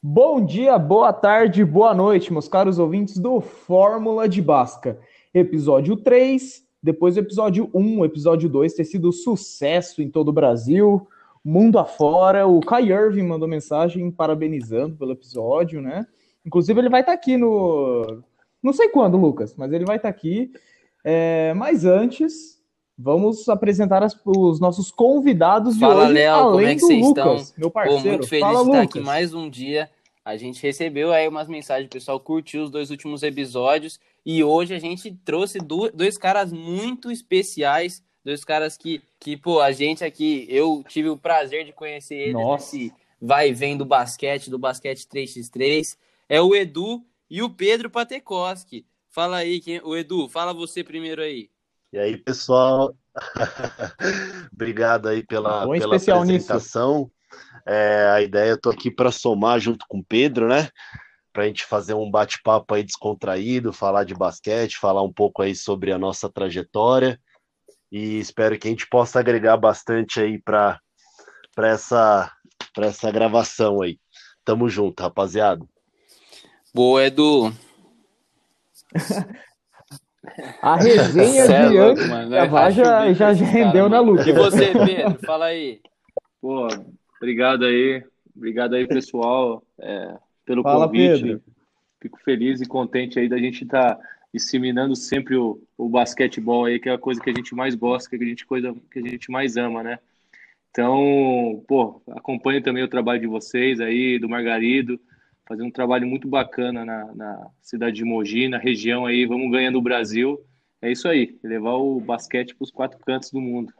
Bom dia, boa tarde, boa noite, meus caros ouvintes do Fórmula de Basca. Episódio 3, depois do episódio 1, o episódio 2 ter sido sucesso em todo o Brasil, mundo afora. O Kai Irving mandou mensagem parabenizando pelo episódio, né? Inclusive, ele vai estar tá aqui no. Não sei quando, Lucas, mas ele vai estar tá aqui. É... Mas antes, vamos apresentar as... os nossos convidados Fala, de hoje, Léo, além como é que do vocês Lucas, estão? meu Pô, parceiro. muito feliz Fala, de estar Lucas. aqui mais um dia. A gente recebeu aí umas mensagens, o pessoal curtiu os dois últimos episódios e hoje a gente trouxe dois caras muito especiais, dois caras que, que pô, a gente aqui, eu tive o prazer de conhecer eles Nossa. nesse vai e vem do basquete, do basquete 3x3, é o Edu e o Pedro Patekoski. Fala aí, quem... o Edu, fala você primeiro aí. E aí, pessoal, obrigado aí pela, Bom pela apresentação. É, a ideia, eu tô aqui para somar junto com o Pedro, né? Para a gente fazer um bate-papo aí descontraído, falar de basquete, falar um pouco aí sobre a nossa trajetória. E espero que a gente possa agregar bastante aí para para essa, para essa gravação aí. Tamo junto, rapaziada. Boa, Edu. A resenha Cê é de louco, antes mano. já, já, já rendeu na luta. E você, Pedro? Fala aí. Pô, obrigado aí, obrigado aí, pessoal, é, pelo Fala, convite. Pedro. Fico feliz e contente aí da gente estar disseminando sempre o, o basquetebol aí, que é a coisa que a gente mais gosta, que é a gente coisa que a gente mais ama, né? Então, pô, acompanho também o trabalho de vocês aí, do Margarido, fazendo um trabalho muito bacana na, na cidade de Mogi, na região aí, vamos ganhando o Brasil. É isso aí, levar o basquete para os quatro cantos do mundo.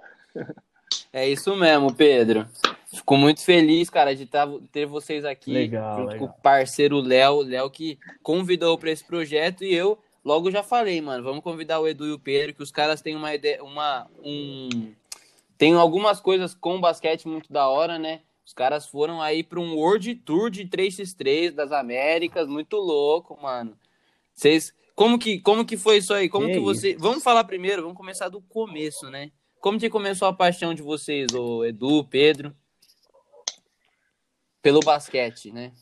É isso mesmo, Pedro. Fico muito feliz, cara, de tá- ter vocês aqui Legal, junto legal. com o parceiro Léo, Léo que convidou para esse projeto e eu logo já falei, mano, vamos convidar o Edu e o Pedro, que os caras têm uma ideia, uma um tem algumas coisas com basquete muito da hora, né? Os caras foram aí para um World Tour de 3x3 das Américas, muito louco, mano. Vocês como que como que foi isso aí? Como Que que você Vamos falar primeiro, vamos começar do começo, né? Como que começou a paixão de vocês, o Edu, Pedro? Pelo basquete, né?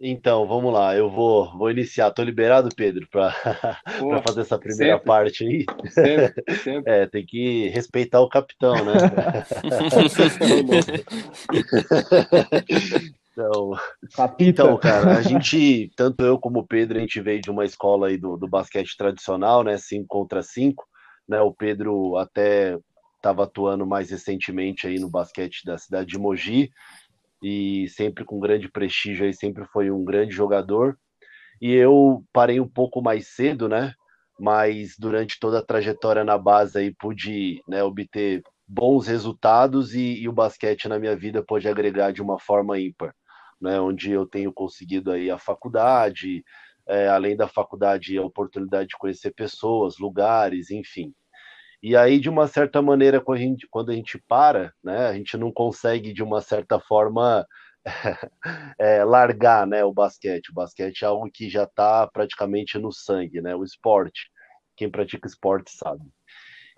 Então, vamos lá, eu vou, vou iniciar. Tô liberado, Pedro, para fazer essa primeira sempre. parte aí. sempre, sempre. É, tem que respeitar o capitão, né? Então, Capita. então, cara, a gente, tanto eu como o Pedro, a gente veio de uma escola aí do, do basquete tradicional, né? 5 contra 5, né? O Pedro até estava atuando mais recentemente aí no basquete da cidade de Mogi e sempre com grande prestígio aí, sempre foi um grande jogador. E eu parei um pouco mais cedo, né? Mas durante toda a trajetória na base aí pude, né, obter bons resultados e, e o basquete na minha vida pôde agregar de uma forma ímpar, né? Onde eu tenho conseguido aí a faculdade, é, além da faculdade, a oportunidade de conhecer pessoas, lugares, enfim. E aí, de uma certa maneira, quando a gente, quando a gente para, né, a gente não consegue, de uma certa forma, é, largar né, o basquete. O basquete é algo que já está praticamente no sangue, né? O esporte. Quem pratica esporte sabe.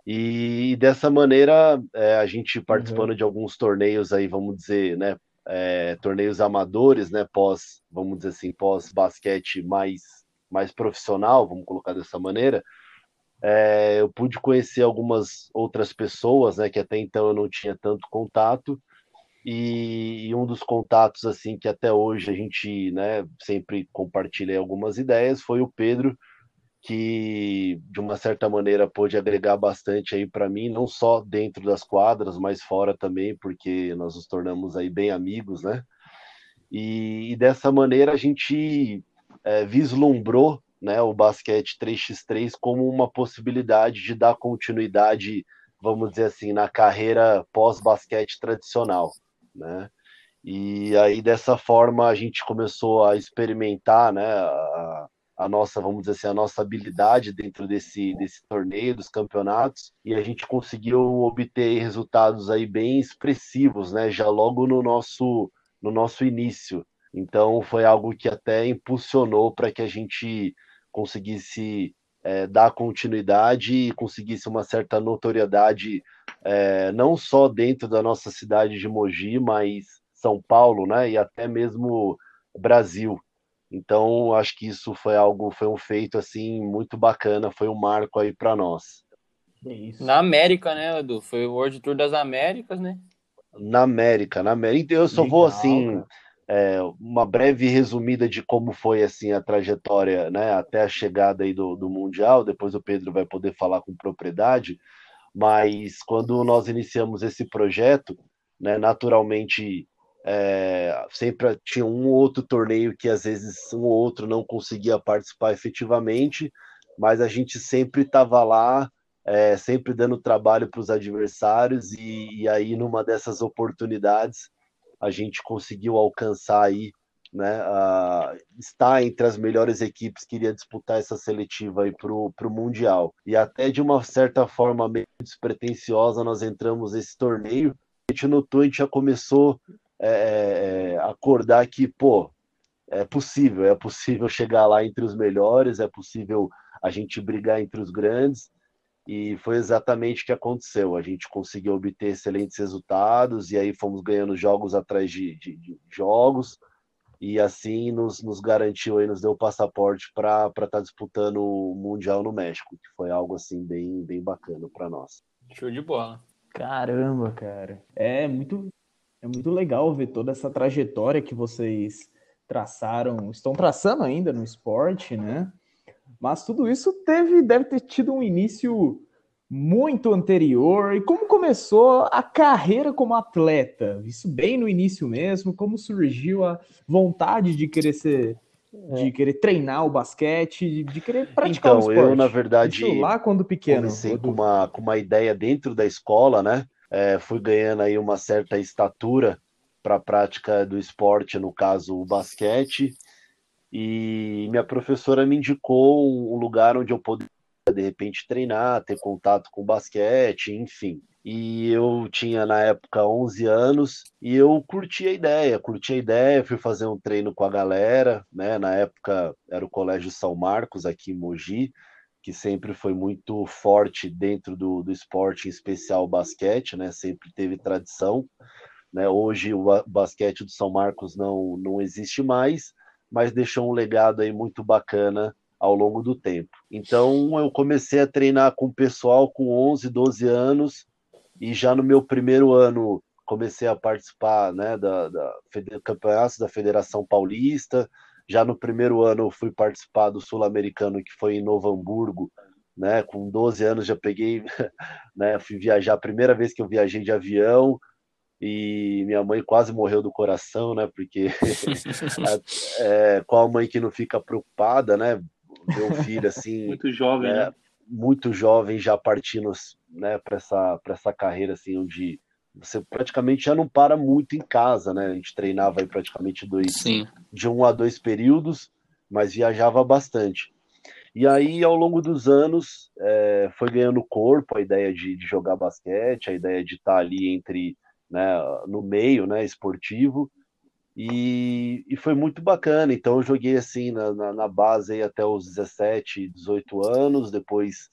E dessa maneira, é, a gente participando de alguns torneios aí, vamos dizer, né? é, torneios amadores, né? Pós, vamos dizer assim, pós basquete mais, mais profissional, vamos colocar dessa maneira. É, eu pude conhecer algumas outras pessoas, né? Que até então eu não tinha tanto contato. E, e um dos contatos assim que até hoje a gente, né, sempre compartilha algumas ideias foi o Pedro, que de uma certa maneira pôde agregar bastante aí para mim, não só dentro das quadras, mas fora também, porque nós nos tornamos aí bem amigos, né? E, e dessa maneira a gente é, vislumbrou, né, o basquete 3x3 como uma possibilidade de dar continuidade, vamos dizer assim, na carreira pós-basquete tradicional, né? E aí dessa forma a gente começou a experimentar, né, a, a nossa, vamos dizer assim, a nossa habilidade dentro desse, desse torneio, dos campeonatos, e a gente conseguiu obter resultados aí bem expressivos, né, já logo no nosso, no nosso início. Então foi algo que até impulsionou para que a gente conseguisse é, dar continuidade e conseguisse uma certa notoriedade, é, não só dentro da nossa cidade de Mogi, mas São Paulo, né, e até mesmo Brasil. Então, acho que isso foi algo, foi um feito assim muito bacana, foi um marco aí para nós. É Na América, né, Edu? Foi o World Tour das Américas, né? Na América, na América. Eu só Legal, vou assim, é, uma breve resumida de como foi assim a trajetória, né, até a chegada aí do, do mundial. Depois o Pedro vai poder falar com propriedade. Mas quando nós iniciamos esse projeto, né, naturalmente é, sempre tinha um ou outro torneio que às vezes um ou outro não conseguia participar efetivamente, mas a gente sempre estava lá, é, sempre dando trabalho para os adversários, e, e, aí numa dessas oportunidades a gente conseguiu alcançar aí, né, a, estar entre as melhores equipes que iria disputar essa seletiva aí para o Mundial. E até de uma certa forma meio despretensiosa nós entramos nesse torneio, a gente notou, a gente já começou é, é, é, acordar que, pô, é possível, é possível chegar lá entre os melhores, é possível a gente brigar entre os grandes, e foi exatamente o que aconteceu. A gente conseguiu obter excelentes resultados, e aí fomos ganhando jogos atrás de, de, de jogos, e assim nos, nos garantiu aí, nos deu o passaporte para estar tá disputando o Mundial no México, que foi algo assim bem, bem bacana para nós. Show de bola. Caramba, cara. É muito é muito legal ver toda essa trajetória que vocês traçaram, estão traçando ainda no esporte, né? Mas tudo isso teve, deve ter tido um início muito anterior. E como começou a carreira como atleta? Isso bem no início mesmo, como surgiu a vontade de querer ser, de é. querer treinar o basquete, de querer praticar então, o esporte? eu na verdade Isso lá quando pequeno, comecei com uma, com uma ideia dentro da escola, né? é, fui ganhando aí uma certa estatura para a prática do esporte, no caso o basquete, e minha professora me indicou um lugar onde eu poderia de repente treinar, ter contato com basquete, enfim. E eu tinha na época 11 anos e eu curti a ideia, curti a ideia, fui fazer um treino com a galera, né? Na época era o Colégio São Marcos aqui em Mogi, que sempre foi muito forte dentro do, do esporte, em especial o basquete, né? Sempre teve tradição. Né? Hoje o basquete do São Marcos não, não existe mais, mas deixou um legado aí muito bacana ao longo do tempo. Então eu comecei a treinar com o pessoal com 11, 12 anos e já no meu primeiro ano comecei a participar né, da, da campeonatos da Federação Paulista, já no primeiro ano fui participar do Sul-Americano, que foi em Novo Hamburgo, né? Com 12 anos já peguei, né? Fui viajar, a primeira vez que eu viajei de avião, e minha mãe quase morreu do coração, né? Porque é, qual mãe que não fica preocupada, né? Meu filho assim, muito jovem, né? né? Muito jovem já partindo, né? Para essa essa carreira assim, onde você praticamente já não para muito em casa, né? A gente treinava aí praticamente dois, Sim. de um a dois períodos, mas viajava bastante. E aí, ao longo dos anos, é, foi ganhando corpo a ideia de, de, jogar basquete, a ideia de estar ali entre, né, no meio, né, esportivo, e, e foi muito bacana. Então, eu joguei assim na, na, na base até os 17, 18 anos, depois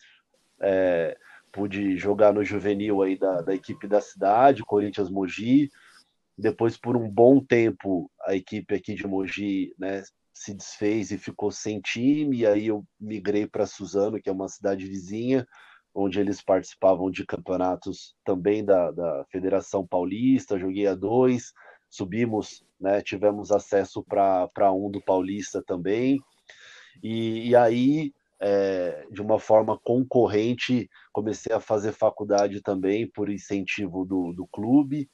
é, pude jogar no juvenil aí da, da equipe da cidade, Corinthians Mogi. Depois, por um bom tempo, a equipe aqui de Mogi né, se desfez e ficou sem time. E aí eu migrei para Suzano, que é uma cidade vizinha, onde eles participavam de campeonatos também da, da Federação Paulista. Joguei a dois, subimos, né, tivemos acesso para um do Paulista também. E, e aí é, de uma forma concorrente, comecei a fazer faculdade também por incentivo do, do clube,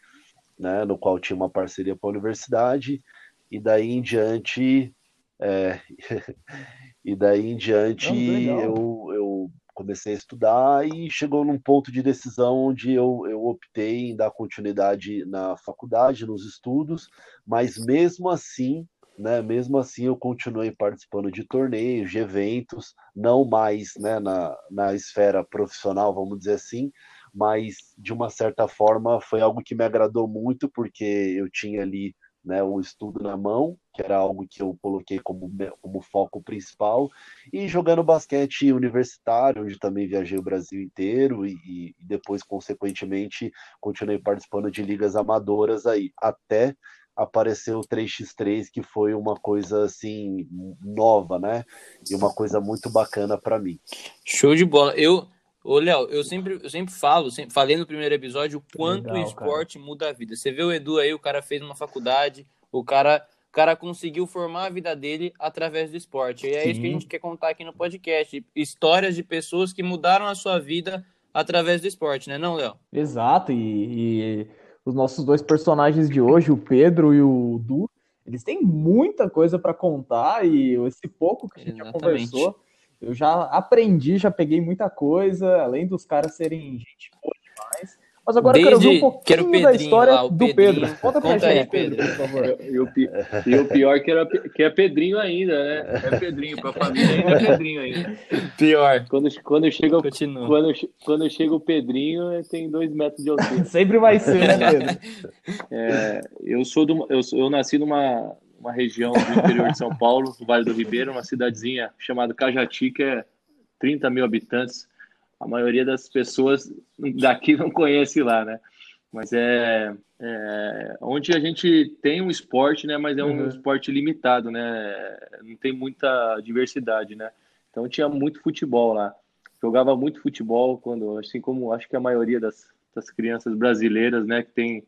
né, no qual tinha uma parceria com a universidade, e daí em diante, é, e daí em diante eu, eu comecei a estudar e chegou num ponto de decisão onde eu, eu optei em dar continuidade na faculdade, nos estudos, mas mesmo assim né? Mesmo assim, eu continuei participando de torneios, de eventos, não mais né, na, na esfera profissional, vamos dizer assim, mas de uma certa forma foi algo que me agradou muito, porque eu tinha ali né, o estudo na mão, que era algo que eu coloquei como, como foco principal, e jogando basquete universitário, onde também viajei o Brasil inteiro, e, e depois, consequentemente, continuei participando de ligas amadoras aí, até apareceu o 3x3, que foi uma coisa assim nova, né? E uma coisa muito bacana para mim. Show de bola. Eu, ô Léo, eu sempre, eu sempre falo, sempre falei no primeiro episódio o quanto Legal, o esporte cara. muda a vida. Você vê o Edu aí, o cara fez uma faculdade, o cara, o cara conseguiu formar a vida dele através do esporte. E é Sim. isso que a gente quer contar aqui no podcast, histórias de pessoas que mudaram a sua vida através do esporte, né, não, Léo? Exato, e, e os nossos dois personagens de hoje, o Pedro e o Du, eles têm muita coisa para contar e esse pouco que a gente Exatamente. já conversou, eu já aprendi, já peguei muita coisa, além dos caras serem gente boa demais. Mas agora Desde... eu quero ver um pouquinho quero da história lá, do Pedro. Conta pra Conta gente, aí, Pedro, por favor. E o, e o pior que, era, que é Pedrinho ainda, né? É Pedrinho, pra família ainda é Pedrinho ainda. Pior. Quando, quando, chega, quando, quando chega o Pedrinho, tem dois metros de altura. Sempre vai ser, né, Pedro? É, eu, sou do, eu, eu nasci numa uma região do interior de São Paulo, do Vale do Ribeiro, uma cidadezinha chamada Cajati, que é 30 mil habitantes a maioria das pessoas daqui não conhece lá, né? Mas é, é, onde a gente tem um esporte, né? Mas é um uhum. esporte limitado, né? Não tem muita diversidade, né? Então tinha muito futebol lá. Jogava muito futebol quando, assim como acho que a maioria das, das crianças brasileiras, né? Que tem,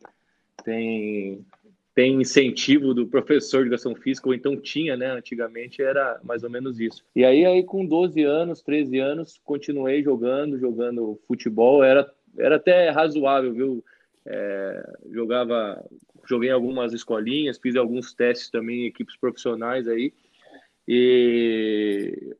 tem tem incentivo do professor de educação física, ou então tinha, né? Antigamente era mais ou menos isso. E aí, aí com 12 anos, 13 anos, continuei jogando, jogando futebol, era, era até razoável, viu? É, jogava, joguei algumas escolinhas, fiz alguns testes também em equipes profissionais aí. E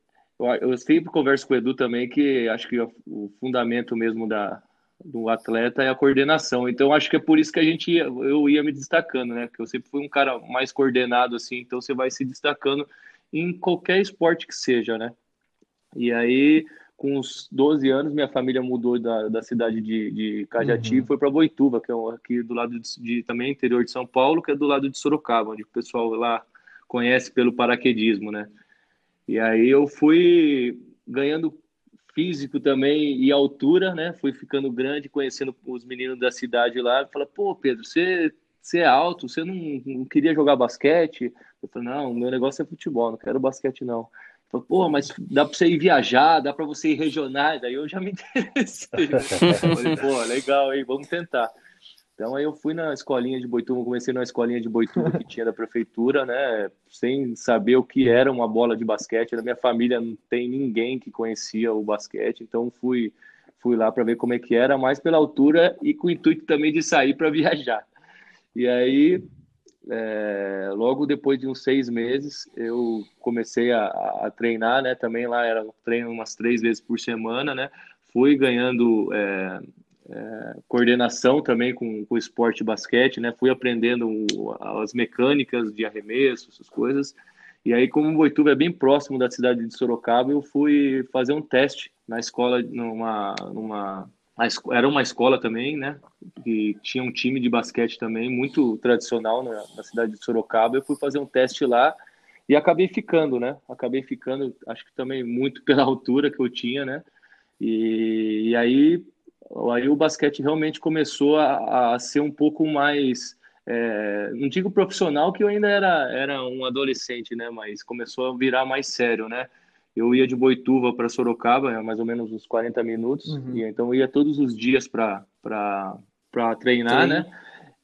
eu sempre converso com o Edu também que acho que o fundamento mesmo da, do atleta é a coordenação. Então acho que é por isso que a gente ia, eu ia me destacando, né? Porque eu sempre fui um cara mais coordenado assim, então você vai se destacando em qualquer esporte que seja, né? E aí, com uns 12 anos, minha família mudou da, da cidade de, de Cajati uhum. e foi para Boituva, que é aqui do lado de, de, também interior de São Paulo, que é do lado de Sorocaba, onde o pessoal lá conhece pelo paraquedismo, né? E aí eu fui ganhando físico também e altura, né? Fui ficando grande, conhecendo os meninos da cidade lá. Fala, pô, Pedro, você, você é alto, você não, não queria jogar basquete? Eu falei, não, meu negócio é futebol, não quero basquete não. Falei, pô, mas dá para você ir viajar, dá para você ir regionais. Daí eu já me interessei. falei, pô, legal, aí, vamos tentar. Então aí eu fui na escolinha de Boituva, comecei na escolinha de Boituva que tinha da prefeitura, né, sem saber o que era uma bola de basquete. Na minha família não tem ninguém que conhecia o basquete, então fui fui lá para ver como é que era, mais pela altura e com o intuito também de sair para viajar. E aí, é, logo depois de uns seis meses, eu comecei a, a, treinar, né? Também lá era treino umas três vezes por semana, né? Fui ganhando é, é, coordenação também com, o esporte basquete, né? Fui aprendendo as mecânicas de arremesso, essas coisas. E aí, como o Boituva é bem próximo da cidade de Sorocaba, eu fui fazer um teste na escola, numa, numa era uma escola também, né? Que tinha um time de basquete também muito tradicional na, na cidade de Sorocaba. Eu fui fazer um teste lá e acabei ficando, né? Acabei ficando, acho que também muito pela altura que eu tinha, né? E, e aí aí o basquete realmente começou a, a ser um pouco mais, é, não digo profissional, que eu ainda era, era um adolescente, né? Mas começou a virar mais sério, né? Eu ia de Boituva para Sorocaba, mais ou menos uns 40 minutos, uhum. e então ia todos os dias para treinar, Sim. né?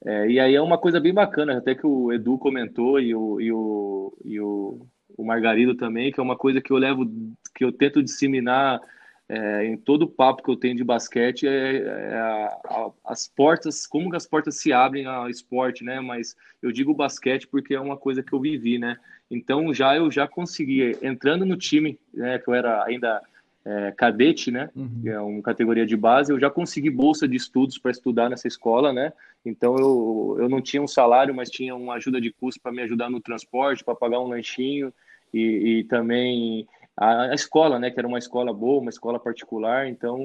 É, e aí é uma coisa bem bacana, até que o Edu comentou e o, e o, e o, o Margarido também, que é uma coisa que eu levo, que eu tento disseminar é, em todo o papo que eu tenho de basquete é, é a, a, as portas, como que as portas se abrem ao esporte, né? Mas eu digo basquete porque é uma coisa que eu vivi, né? Então já eu já consegui entrando no time, né? Que eu era ainda é, cadete, né? Uhum. É uma categoria de base, eu já consegui bolsa de estudos para estudar nessa escola, né? Então eu, eu não tinha um salário, mas tinha uma ajuda de custo para me ajudar no transporte, para pagar um lanchinho e, e também a, escola, né, que era uma escola boa, uma escola particular, então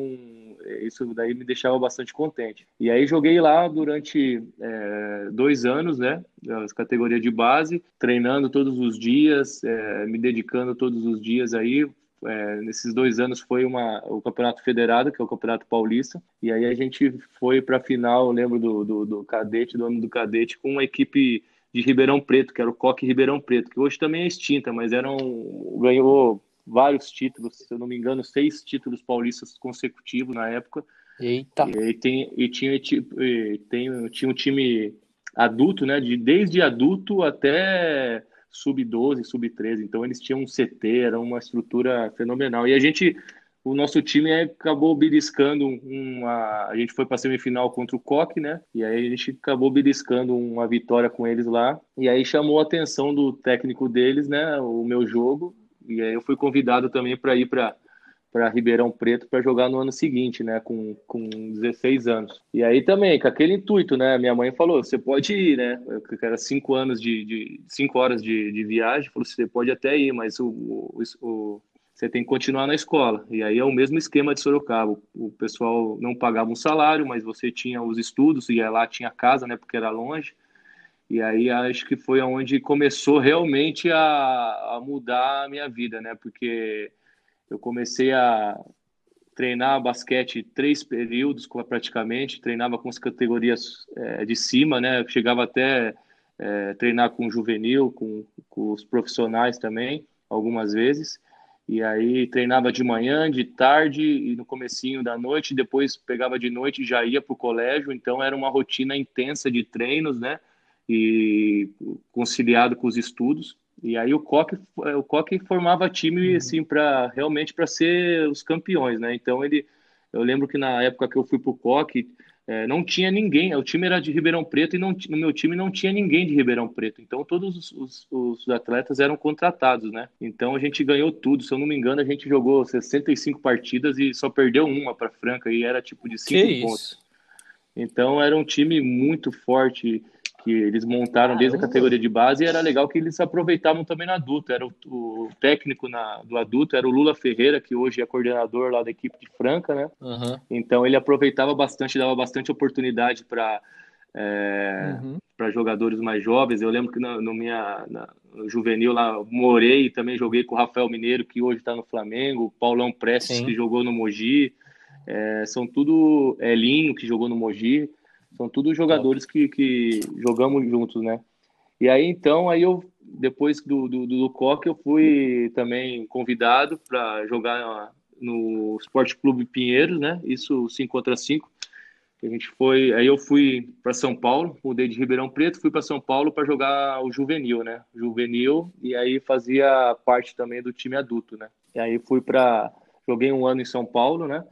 isso daí me deixava bastante contente. E aí joguei lá durante é, dois anos, né, as categorias de base, treinando todos os dias, é, me dedicando todos os dias aí. É, nesses dois anos foi uma, o Campeonato Federado, que é o Campeonato Paulista, e aí a gente foi para a final, lembro do, do, do cadete, do ano do cadete, com uma equipe de Ribeirão Preto, que era o Coque Ribeirão Preto, que hoje também é extinta, mas era um, ganhou vários títulos, se eu não me engano, seis títulos paulistas consecutivos na época. Eita! E, tem, e tinha, e tem, tinha um time adulto, né? De, desde adulto até sub-12, sub-13. Então eles tinham um CT, era uma estrutura fenomenal. E a gente, o nosso time acabou beliscando uma. A gente foi para semifinal contra o Coque, né? E aí a gente acabou beliscando uma vitória com eles lá. E aí chamou a atenção do técnico deles, né? O meu jogo. E aí eu fui convidado também para ir para para Ribeirão Preto para jogar no ano seguinte, né, com, com 16 anos. E aí também, com aquele intuito, né, minha mãe falou, você pode ir, né, era cinco anos de, de cinco horas de, de viagem, falou, você pode até ir, mas o, o, o, você tem que continuar na escola. E aí é o mesmo esquema de Sorocaba, o pessoal não pagava um salário, mas você tinha os estudos, e lá tinha casa, né, porque era longe, e aí acho que foi onde começou realmente a, a mudar a minha vida, né? Porque eu comecei a treinar basquete três períodos praticamente, treinava com as categorias é, de cima, né? Eu chegava até é, treinar com juvenil, com, com os profissionais também, algumas vezes. E aí treinava de manhã, de tarde e no comecinho da noite, depois pegava de noite e já ia para o colégio, então era uma rotina intensa de treinos, né? E conciliado com os estudos. E aí o Coque, o Coque formava time uhum. assim para realmente para ser os campeões, né? Então ele, eu lembro que na época que eu fui para o Coque é, não tinha ninguém. O time era de Ribeirão Preto e não, no meu time não tinha ninguém de Ribeirão Preto. Então todos os, os, os, atletas eram contratados, né? Então a gente ganhou tudo. Se eu não me engano, a gente jogou 65 partidas e só perdeu uma para Franca e era tipo de cinco pontos. Então era um time muito forte que eles montaram desde a categoria de base e era legal que eles aproveitavam também no adulto. Era o, o técnico na, do adulto era o Lula Ferreira, que hoje é coordenador lá da equipe de Franca, né? Uhum. Então ele aproveitava bastante, dava bastante oportunidade para é, uhum. para jogadores mais jovens. Eu lembro que no, no minha na, no juvenil lá morei e também joguei com o Rafael Mineiro, que hoje está no Flamengo, o Paulão Prestes, Sim. que jogou no Mogi. É, são tudo Elinho, que jogou no Mogi. São todos jogadores que, que jogamos juntos, né? E aí, então, aí eu, depois do, do, do Coque, eu fui também convidado para jogar no Esporte Clube Pinheiros, né? Isso 5 contra 5. A gente foi, aí eu fui para São Paulo, mudei de Ribeirão Preto, fui para São Paulo para jogar o juvenil, né? Juvenil e aí fazia parte também do time adulto, né? E aí fui para joguei um ano em São Paulo, né?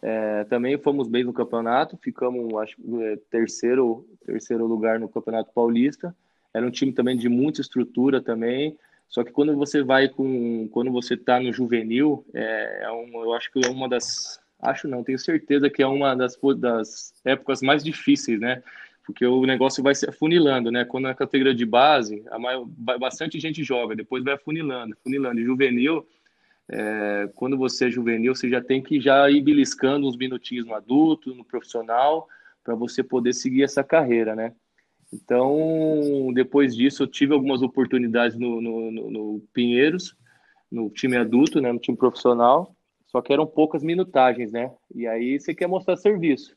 É, também fomos bem no campeonato, ficamos, acho, é, terceiro, terceiro lugar no Campeonato Paulista. Era um time também de muita estrutura também. Só que quando você vai com, quando você está no juvenil, é, é um, eu acho que é uma das, acho não, tenho certeza que é uma das, das épocas mais difíceis, né? Porque o negócio vai se afunilando, né? Quando na categoria de base, a maior, bastante gente joga, depois vai afunilando, afunilando. E juvenil, é, quando você é juvenil, você já tem que já ir beliscando uns minutinhos no adulto, no profissional, para você poder seguir essa carreira, né? Então, depois disso, eu tive algumas oportunidades no, no, no, no Pinheiros, no time adulto, né, no time profissional, só que eram poucas minutagens, né? E aí você quer mostrar serviço.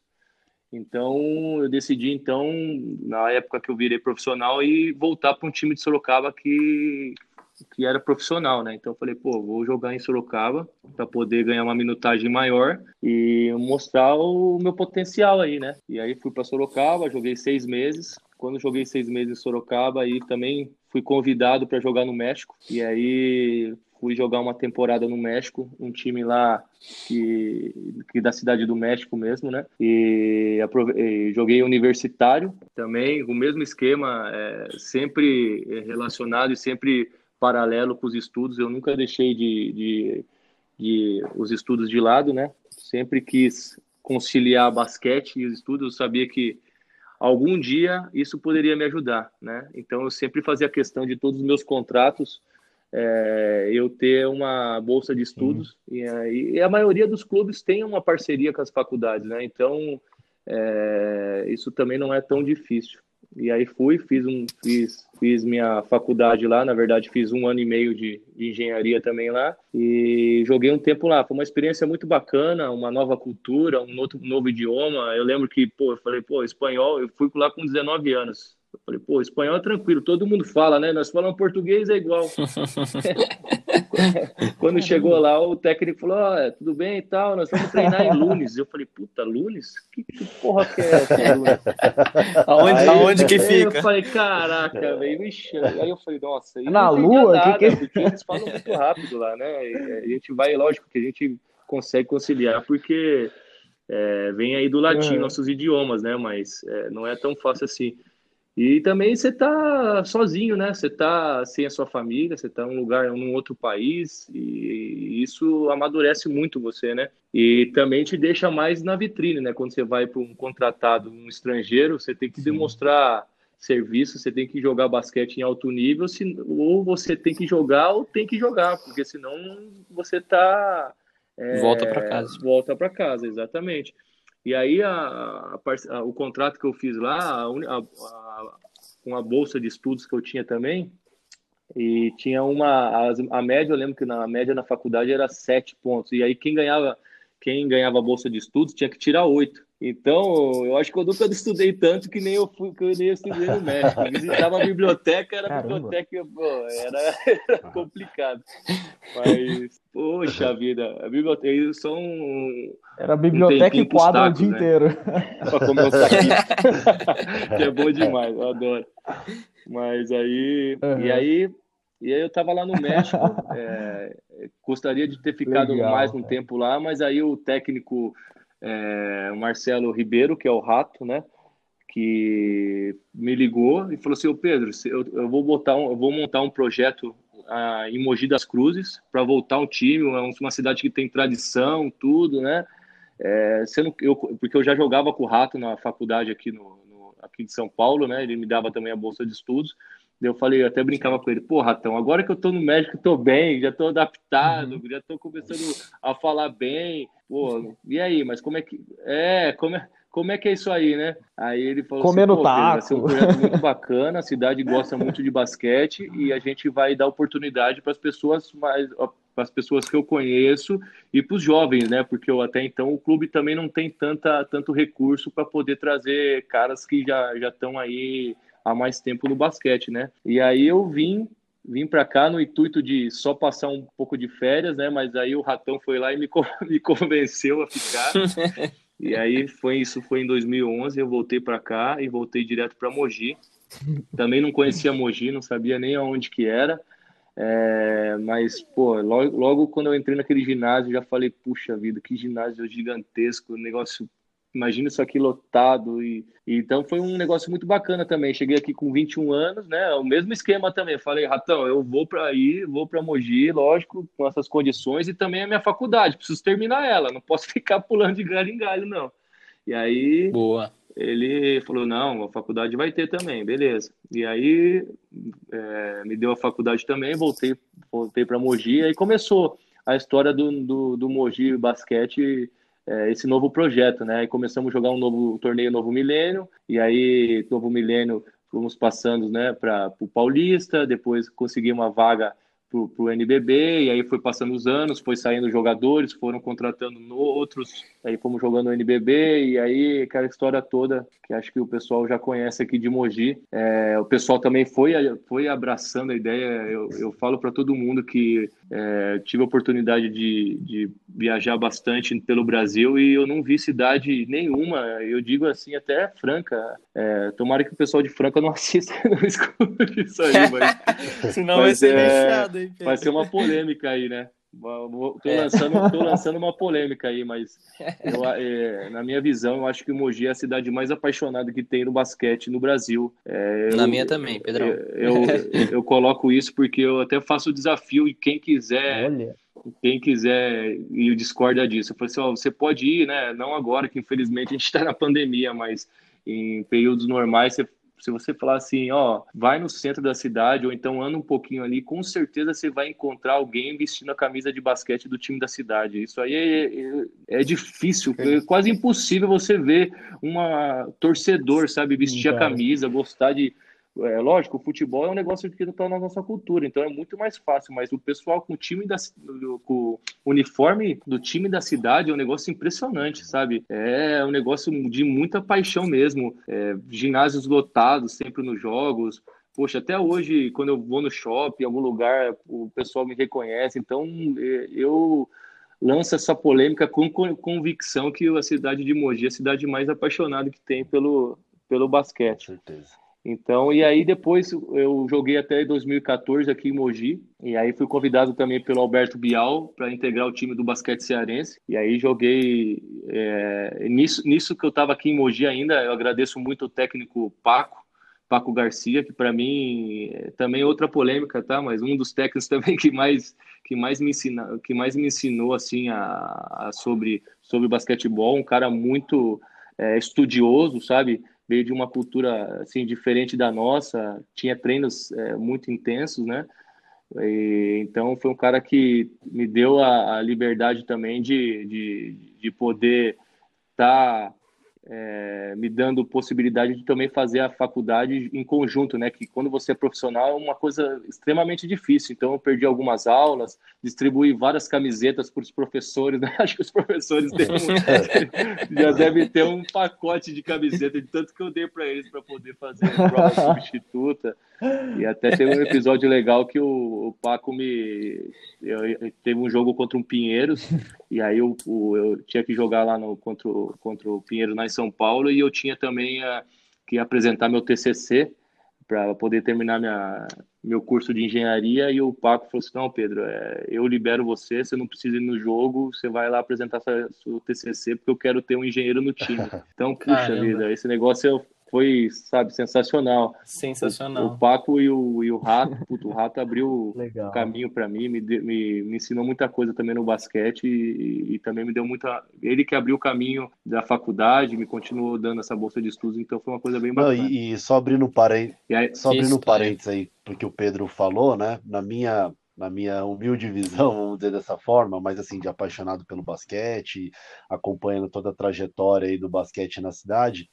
Então, eu decidi, então, na época que eu virei profissional, e voltar para um time de Sorocaba que que era profissional, né? Então eu falei, pô, vou jogar em Sorocaba para poder ganhar uma minutagem maior e mostrar o meu potencial aí, né? E aí fui para Sorocaba, joguei seis meses. Quando joguei seis meses em Sorocaba, aí também fui convidado para jogar no México. E aí fui jogar uma temporada no México, um time lá que, que da cidade do México mesmo, né? E, e joguei universitário também, o mesmo esquema, é, sempre relacionado e sempre paralelo com os estudos. Eu nunca deixei de, de, de, os estudos de lado, né? Sempre quis conciliar basquete e os estudos. Eu sabia que algum dia isso poderia me ajudar, né? Então eu sempre fazia questão de todos os meus contratos é, eu ter uma bolsa de estudos e, e, a maioria dos clubes tem uma parceria com as faculdades, né? Então é, isso também não é tão difícil. E aí fui, fiz um, fiz, fiz minha faculdade lá, na verdade fiz um ano e meio de, de, engenharia também lá e joguei um tempo lá. Foi uma experiência muito bacana, uma nova cultura, um, outro, um novo idioma. Eu lembro que, pô, eu falei, pô, espanhol, eu fui lá com 19 anos. Eu falei, pô, espanhol é tranquilo, todo mundo fala, né? Nós falamos português é igual. Quando chegou lá, o técnico falou: oh, tudo bem e tal, nós vamos treinar em Lunes. Eu falei: puta, Lunes? Que, que porra que é essa, aonde, aí, aonde que fica? Eu falei: caraca, velho, me Aí eu falei: nossa, na lua? Nada, que que... Porque eles falam muito rápido lá, né? E a gente vai, lógico que a gente consegue conciliar, porque é, vem aí do latim uhum. nossos idiomas, né? Mas é, não é tão fácil assim. E também você tá sozinho, né? Você tá sem a sua família, você tá em um lugar, num outro país, e isso amadurece muito você, né? E também te deixa mais na vitrine, né? Quando você vai para um contratado, um estrangeiro, você tem que Sim. demonstrar serviço, você tem que jogar basquete em alto nível, se, ou você tem que jogar ou tem que jogar, porque senão você tá. É, volta para casa. Volta para casa, exatamente. E aí a, a, a, o contrato que eu fiz lá, com a bolsa de estudos que eu tinha também, e tinha uma a, média, eu lembro que na média na faculdade era sete pontos. E aí quem ganhava quem ganhava a bolsa de estudos tinha que tirar oito. Então, eu acho que eu nunca estudei tanto que nem eu fui, que eu nem estudei no México. Eu visitava a biblioteca, era Caramba. biblioteca, pô, era, era, complicado. Mas, poxa vida, a biblioteca são. Era a biblioteca um e quadro tacos, o dia né? inteiro. Pra comer os taquinhos. que é bom demais, eu adoro. Mas aí. Uhum. E aí. E aí eu tava lá no México, é, gostaria de ter ficado Legal, mais um tempo lá, mas aí o técnico é, o Marcelo Ribeiro, que é o Rato, né? Que me ligou e falou assim: Pedro, eu, eu vou botar um, eu vou montar um projeto ah, em Mogi das Cruzes para voltar um time, uma cidade que tem tradição, tudo, né? É, sendo, eu, porque eu já jogava com o Rato na faculdade aqui, no, no, aqui de São Paulo, né? Ele me dava também a bolsa de estudos. Eu falei, eu até brincava com ele, pô, Ratão, agora que eu tô no médico, tô bem, já tô adaptado, uhum. já tô começando a falar bem, pô, e aí, mas como é que. É, como é, como é que é isso aí, né? Aí ele falou assim, Comendo assim, taco. vai ser um projeto muito bacana, a cidade gosta muito de basquete e a gente vai dar oportunidade para as pessoas mais para as pessoas que eu conheço e para os jovens, né? Porque eu, até então o clube também não tem tanta, tanto recurso para poder trazer caras que já já estão aí há mais tempo no basquete, né? E aí eu vim vim para cá no intuito de só passar um pouco de férias, né? Mas aí o Ratão foi lá e me, me convenceu a ficar. e aí foi isso, foi em 2011, eu voltei para cá e voltei direto para Mogi. Também não conhecia Mogi, não sabia nem aonde que era. É, mas, pô, logo, logo quando eu entrei naquele ginásio, já falei, puxa vida, que ginásio gigantesco, negócio imagina isso aqui lotado. E, e, então foi um negócio muito bacana também. Cheguei aqui com 21 anos, né? O mesmo esquema também. Falei, Ratão, eu vou para aí, vou para Mogi, lógico, com essas condições, e também a minha faculdade, preciso terminar ela, não posso ficar pulando de galho em galho, não. E aí. Boa. Ele falou: não, a faculdade vai ter também, beleza. E aí é, me deu a faculdade também, voltei, voltei para Mogi, e aí começou a história do, do, do Mogi Basquete é, esse novo projeto, né? E começamos a jogar um novo torneio Novo Milênio, e aí Novo Milênio fomos passando, né, para o Paulista, depois consegui uma vaga para o NBB, e aí foi passando os anos, foi saindo jogadores, foram contratando outros, aí fomos jogando o NBB, e aí aquela história toda que acho que o pessoal já conhece aqui de Mogi. É, o pessoal também foi, foi abraçando a ideia, eu, eu falo para todo mundo que é, tive a oportunidade de, de viajar bastante pelo Brasil e eu não vi cidade nenhuma, eu digo assim, até Franca. É, tomara que o pessoal de Franca não assista, não escute isso aí, mas. Senão mas, vai ser é, hein, Vai ser uma polêmica aí, né? Tô, é. lançando, tô lançando uma polêmica aí, mas eu, é, na minha visão, eu acho que o Mogi é a cidade mais apaixonada que tem no basquete no Brasil. É, na minha também, Pedrão. Eu, eu, eu, coloco isso porque eu até faço o desafio e quem quiser. Olha. Quem quiser e discorda disso, eu falei assim: ó, você pode ir, né? Não agora, que infelizmente a gente está na pandemia, mas em períodos normais você Se você falar assim, ó, vai no centro da cidade ou então anda um pouquinho ali, com certeza você vai encontrar alguém vestindo a camisa de basquete do time da cidade. Isso aí é, é, é difícil, é quase impossível você ver uma torcedor, sabe, vestir a camisa, gostar de é lógico, o futebol é um negócio que está na nossa cultura, então é muito mais fácil, mas o pessoal com o time da com o uniforme do time da cidade é um negócio impressionante, sabe? É um negócio de muita paixão mesmo. É, ginásios lotados sempre nos jogos. Poxa, até hoje, quando eu vou no shopping, em algum lugar, o pessoal me reconhece. Então, é, eu lanço essa polêmica com convicção que a cidade de Mogi é a cidade mais apaixonada que tem pelo, pelo basquete. Com certeza. Então, e aí depois eu joguei até 2014 aqui em Mogi, e aí fui convidado também pelo Alberto Bial para integrar o time do basquete cearense. E aí joguei é, nisso, nisso que eu estava aqui em Mogi ainda. Eu agradeço muito o técnico Paco, Paco Garcia, que para mim é também outra polêmica, tá? Mas um dos técnicos também que mais que mais me ensinou, que mais me ensinou assim a, a sobre sobre basquetebol, um cara muito é, estudioso, sabe? Veio de uma cultura assim diferente da nossa, tinha treinos é, muito intensos, né? E, então foi um cara que me deu a, a liberdade também de, de, de poder estar tá é, me dando possibilidade de também fazer a faculdade em conjunto, né? Que quando você é profissional é uma coisa extremamente difícil. Então eu perdi algumas aulas, distribuí várias camisetas para os professores. Né? Acho que os professores um, já devem ter um pacote de camiseta de tanto que eu dei para eles para poder fazer prova substituta. E até teve um episódio legal que o, o Paco me eu, eu, teve um jogo contra um Pinheiros e aí eu, eu tinha que jogar lá no contra, contra o Pinheiro na são Paulo e eu tinha também a, que apresentar meu TCC para poder terminar minha, meu curso de engenharia e o Paco falou assim, não, Pedro, é, eu libero você, você não precisa ir no jogo, você vai lá apresentar seu, seu TCC porque eu quero ter um engenheiro no time. Então, puxa Caramba. vida, esse negócio eu foi, sabe, sensacional. Sensacional. O, o Paco e o, e o Rato, puto, o Rato abriu o caminho para mim, me, me, me ensinou muita coisa também no basquete e, e, também me deu muita. Ele que abriu o caminho da faculdade, me continuou dando essa bolsa de estudos, então foi uma coisa bem bacana. Não, e, e, só abrindo parênteses, aí, só abrindo parênteses aí, porque o Pedro falou, né? Na minha na minha humilde visão, vamos dizer dessa forma, mas assim, de apaixonado pelo basquete, acompanhando toda a trajetória aí do basquete na cidade,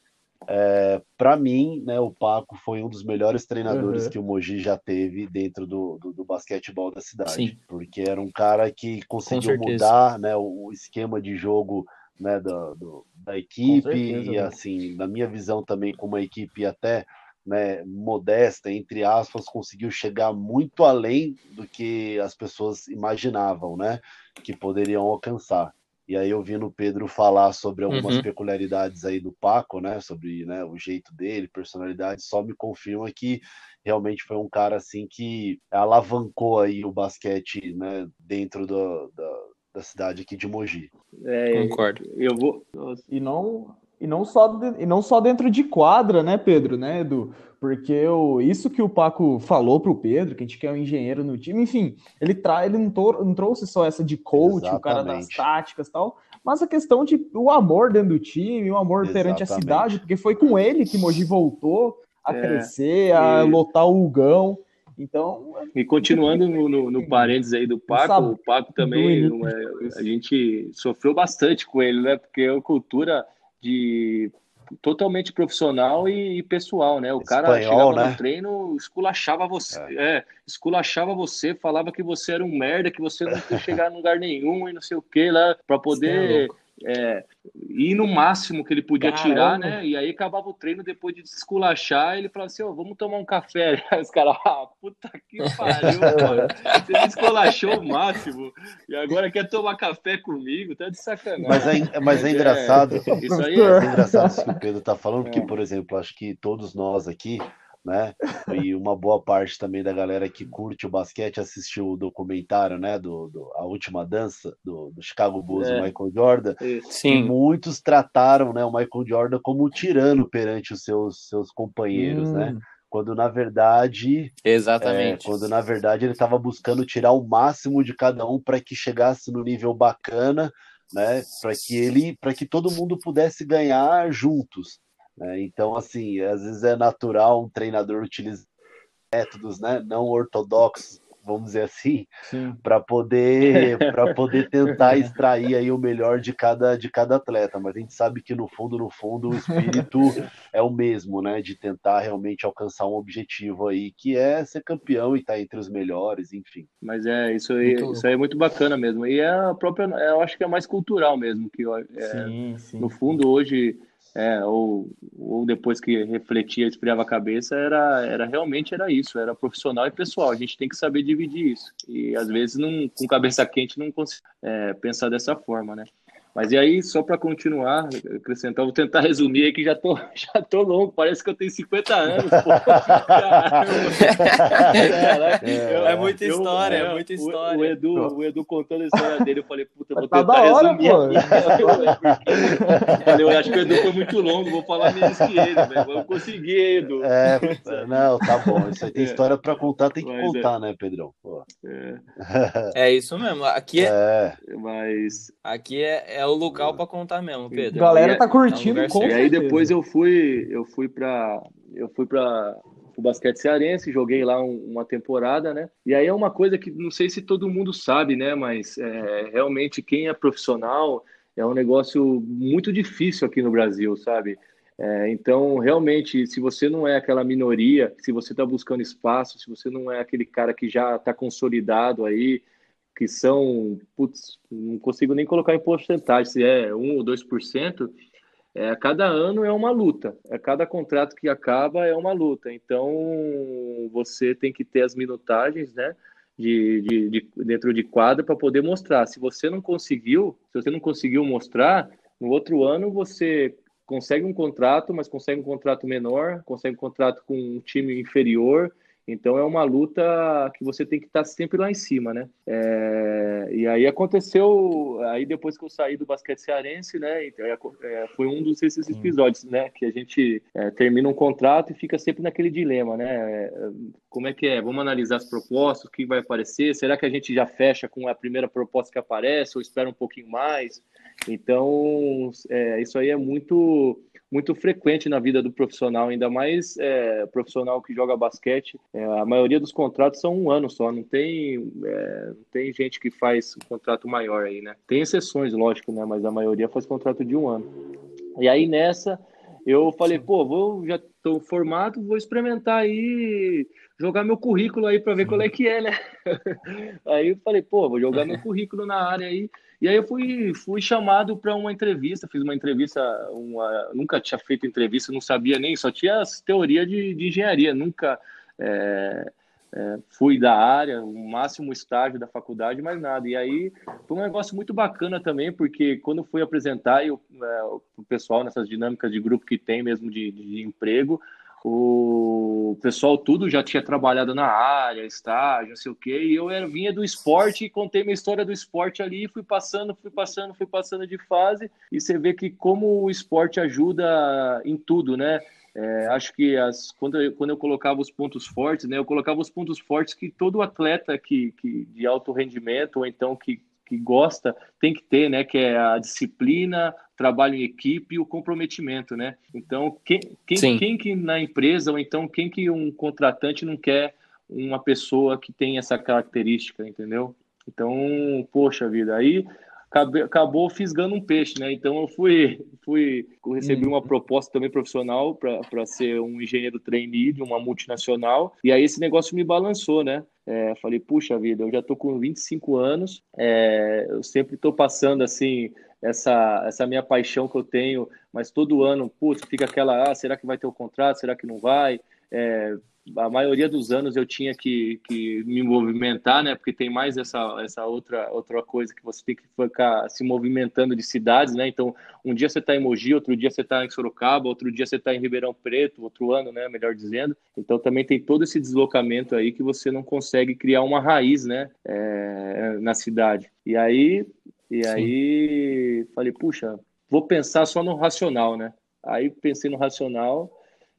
é, para mim, né, o Paco foi um dos melhores treinadores uhum. que o Mogi já teve dentro do, do, do, basquetebol da cidade, Sim. porque era um cara que conseguiu mudar né, o, esquema de jogo né, da, do, da equipe certeza, e né? assim, na minha visão também com uma equipe até né, modesta, entre aspas, conseguiu chegar muito além do que as pessoas imaginavam, né, que poderiam alcançar. E aí, ouvindo o Pedro falar sobre algumas uhum. peculiaridades aí do Paco, né? Sobre né, o jeito dele, personalidade, só me confirma que realmente foi um cara assim que alavancou aí o basquete né, dentro do, da, da cidade aqui de Mogi. É, Concordo. Eu vou. E não, e não só, de, e não só dentro de quadra, né, Pedro, né, Edu? Porque o, isso que o Paco falou para o Pedro, que a gente quer um engenheiro no time, enfim, ele, tra, ele não, to, não trouxe só essa de coach, Exatamente. o cara das táticas e tal, mas a questão de o amor dentro do time, o amor Exatamente. perante a cidade, porque foi com ele que Mogi voltou a é, crescer, a e... lotar o Hugão. Então. E continuando no, no, no parênteses aí do Paco, o Paco também, é, a gente sofreu bastante com ele, né? Porque a cultura de totalmente profissional e, pessoal, né? O Espanhol, cara chegava né? no treino, esculachava você, é. é. esculachava você, falava que você era um merda, que você não ia chegar em lugar nenhum e não sei o que lá, para poder é, ir no máximo que ele podia Caramba. tirar, né? E aí acabava o treino depois de esculachar, ele falava assim: oh, vamos tomar um café. Aí os caras, ah, puta que pariu, mano. Você me esculachou o máximo e agora quer tomar café comigo, tá de sacanagem. Mas é, mas é engraçado. É, isso aí é... é engraçado isso que o Pedro tá falando, porque, é. por exemplo, acho que todos nós aqui né? E uma boa parte também da galera que curte o basquete assistiu o documentário, né? Do, do A Última Dança, do, do Chicago Bulls, é. Michael Jordan. Sim. E muitos trataram né, o Michael Jordan como um tirano perante os seus, seus companheiros, né? hum. né? Quando na verdade. Exatamente. É, quando na verdade ele estava buscando tirar o máximo de cada um para que chegasse no nível bacana, né? Para que ele, para que todo mundo pudesse ganhar juntos Né? Então, assim, às vezes é natural um treinador utilizar métodos né, não ortodoxos vamos dizer assim, para poder para poder tentar extrair aí o melhor de cada de cada atleta, mas a gente sabe que no fundo no fundo o espírito é o mesmo, né, de tentar realmente alcançar um objetivo aí que é ser campeão e estar tá entre os melhores, enfim. Mas é isso aí, isso aí é muito bacana mesmo. E é a própria, eu acho que é mais cultural mesmo que é, sim, sim. no fundo hoje é, ou, ou depois que refletia, esfriava a cabeça, era, era realmente era isso, era profissional e pessoal. A gente tem que saber dividir isso. E às vezes, não, com cabeça quente, não consigo é, pensar dessa forma, né? Mas e aí, só para continuar, acrescentar, vou tentar resumir aí que já tô, já tô longo, parece que eu tenho 50 anos. Pô. é, é, muita história, eu, é muita história. O, o, Edu, o Edu contando a história dele, eu falei, puta, vou tá tentar hora, resumir. Pô. eu, falei, eu acho que o Edu foi muito longo, vou falar menos que ele, velho. Vamos conseguir, Edu. É, não, tá bom. Isso aí tem é. história para contar, tem que Mas contar, é. né, Pedrão? É. é. isso mesmo. Aqui é. Mas. Aqui é, é o local para contar mesmo, Pedro. A galera tá curtindo é com E aí depois eu fui, eu fui para eu fui para o basquete cearense, joguei lá um, uma temporada, né? E aí é uma coisa que não sei se todo mundo sabe, né? Mas é, realmente quem é profissional é um negócio muito difícil aqui no Brasil, sabe? É, então, realmente, se você não é aquela minoria, se você está buscando espaço, se você não é aquele cara que já está consolidado aí, que são, putz, não consigo nem colocar em porcentagem, se é 1 ou 2%, é, cada ano é uma luta, é, cada contrato que acaba é uma luta, então você tem que ter as minutagens, né, de, de, de dentro de quadra para poder mostrar. Se você não conseguiu, se você não conseguiu mostrar, no outro ano você consegue um contrato, mas consegue um contrato menor, consegue um contrato com um time inferior, então é uma luta que você tem que estar sempre lá em cima, né? É, e aí aconteceu, aí depois que eu saí do basquete cearense, né? Então, é, foi um dos esses episódios, né? Que a gente é, termina um contrato e fica sempre naquele dilema, né? Como é que é? Vamos analisar as propostas, o que vai aparecer? Será que a gente já fecha com a primeira proposta que aparece ou espera um pouquinho mais? Então, é, isso aí é muito muito frequente na vida do profissional, ainda mais é, profissional que joga basquete. É, a maioria dos contratos são um ano só, não tem, é, não tem gente que faz um contrato maior aí, né? Tem exceções, lógico, né? Mas a maioria faz contrato de um ano. E aí nessa eu falei, pô, vou, já estou formado, vou experimentar aí, jogar meu currículo aí para ver qual é que é, né? aí eu falei, pô, vou jogar meu currículo na área aí. E aí eu fui, fui chamado para uma entrevista, fiz uma entrevista, uma, nunca tinha feito entrevista, não sabia nem, só tinha as teoria de, de engenharia, nunca é, é, fui da área, o máximo estágio da faculdade, mais nada. E aí foi um negócio muito bacana também, porque quando fui apresentar eu, é, o pessoal nessas dinâmicas de grupo que tem mesmo de, de emprego, o pessoal tudo já tinha trabalhado na área, estágio, não sei o quê, e eu era, vinha do esporte e contei minha história do esporte ali, fui passando, fui passando, fui passando de fase, e você vê que como o esporte ajuda em tudo, né? É, acho que as, quando, eu, quando eu colocava os pontos fortes, né, eu colocava os pontos fortes que todo atleta que, que de alto rendimento, ou então que que gosta tem que ter, né? Que é a disciplina, trabalho em equipe e o comprometimento, né? Então, quem, quem, quem que na empresa, ou então quem que um contratante não quer uma pessoa que tem essa característica, entendeu? Então, poxa vida, aí acabou fisgando um peixe, né? Então eu fui, fui recebi uma proposta também profissional para ser um engenheiro trainee de uma multinacional, e aí esse negócio me balançou, né? É, falei, puxa vida, eu já tô com 25 anos, é, eu sempre tô passando assim essa, essa minha paixão que eu tenho, mas todo ano, putz, fica aquela, ah, será que vai ter o contrato, será que não vai? É, a maioria dos anos eu tinha que, que me movimentar, né? Porque tem mais essa, essa outra, outra coisa que você tem que ficar se movimentando de cidades, né? Então, um dia você está em Mogi, outro dia você está em Sorocaba, outro dia você está em Ribeirão Preto, outro ano, né? Melhor dizendo. Então, também tem todo esse deslocamento aí que você não consegue criar uma raiz, né? É, na cidade. E aí, e aí, falei, puxa, vou pensar só no racional, né? Aí pensei no racional